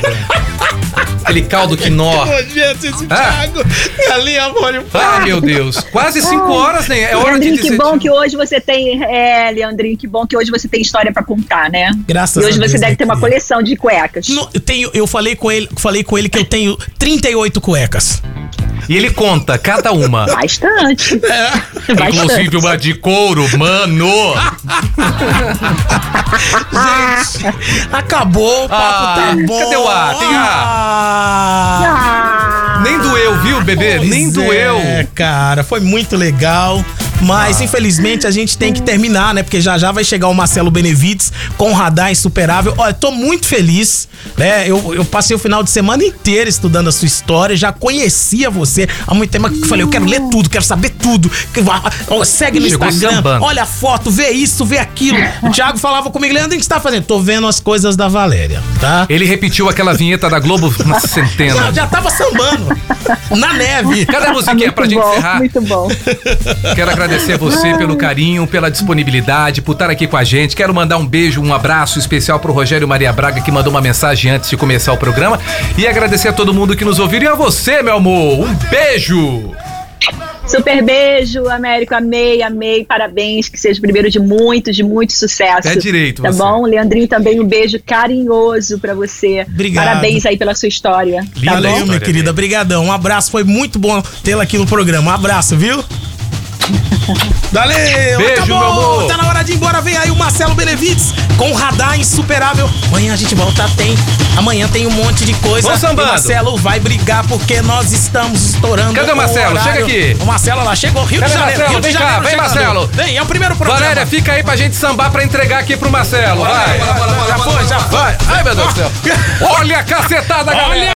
S3: Aquele caldo quinó.
S1: Nojento esse
S3: Ah.
S1: Thiago. Galinha molho
S3: Ai, meu Deus. Quase cinco horas, né? É hora de
S4: Leandrinho,
S3: dizer.
S4: que bom que hoje você tem. É, Leandrinho, que bom que hoje você tem história pra contar, né?
S1: Graças
S4: E hoje
S1: a Deus,
S4: você deve
S1: né,
S4: ter uma coleção de cuecas.
S1: No- eu, tenho, eu falei com ele, falei com ele que eu tenho 38 cuecas.
S3: E ele conta cada uma.
S4: Bastante.
S1: É.
S4: Bastante.
S3: Inclusive uma de couro, mano.
S1: Gente, acabou, o papo
S3: Ah,
S1: tá bom.
S3: cadê o ar? Tem
S1: ar.
S4: Ah,
S3: Nem doeu, viu, bebê? Nem
S1: Pois
S3: doeu.
S1: É, cara, foi muito legal. Mas, infelizmente, a gente tem que terminar, né? Porque já já vai chegar o Marcelo Benevides com o radar insuperável. Olha, tô muito feliz, né? Eu, eu passei o final de semana inteiro estudando a sua história, já conhecia você há muito tempo. que eu Falei, eu quero ler tudo, quero saber tudo. Segue no
S3: Chegou
S1: Instagram,
S3: sambando.
S1: olha a foto, vê isso, vê aquilo. O Thiago falava comigo, Leandro, o que você tá fazendo? Tô vendo as coisas da Valéria, tá?
S3: Ele repetiu aquela vinheta da Globo uma
S1: Já,
S3: centena.
S1: já tava sambando na neve.
S3: Cadê a musiquinha pra
S4: muito
S3: gente
S4: bom,
S3: encerrar?
S4: muito bom.
S3: Quero agradecer a você pelo carinho, pela disponibilidade, por estar aqui com a gente. Quero mandar um beijo, um abraço especial pro Rogério Maria Braga, que mandou uma mensagem antes de começar o programa. E agradecer a todo mundo que nos ouviu. E a você, meu amor, um beijo!
S4: Super beijo, Américo. Amei, amei. Parabéns. Que seja o primeiro de muitos, de muito sucesso.
S3: É direito,
S4: Tá
S3: você.
S4: bom? Leandrinho, também um beijo carinhoso pra você.
S1: Obrigado.
S4: Parabéns aí pela sua história. Tá
S1: Valeu,
S4: bom?
S1: minha
S3: História
S1: querida.
S3: dele.
S1: Brigadão. Um abraço. Foi muito bom tê-la aqui no programa. Um abraço, viu? Valeu!
S3: Beijo,
S1: acabou.
S3: meu amor.
S1: Tá na hora de ir embora. Vem aí o Marcelo Benevides com o radar insuperável. Amanhã a gente volta. Tem. Amanhã tem um monte de coisa.
S3: Vamos
S1: E o
S3: sambando.
S1: Marcelo vai brigar porque nós estamos estourando.
S3: Cadê o Marcelo?
S1: horário.
S3: Chega aqui.
S1: O Marcelo lá chegou. Rio
S3: Cadê
S1: de Janeiro.
S3: Marcelo?
S1: Rio de
S3: Vem cá,
S1: Janeiro
S3: vem. Marcelo.
S1: Vem, é o primeiro programa.
S3: Valéria, fica aí pra gente sambar pra entregar aqui pro Marcelo. Vai.
S1: Já foi, já foi.
S3: Ai, meu Deus do céu. Olha a cacetada, galera.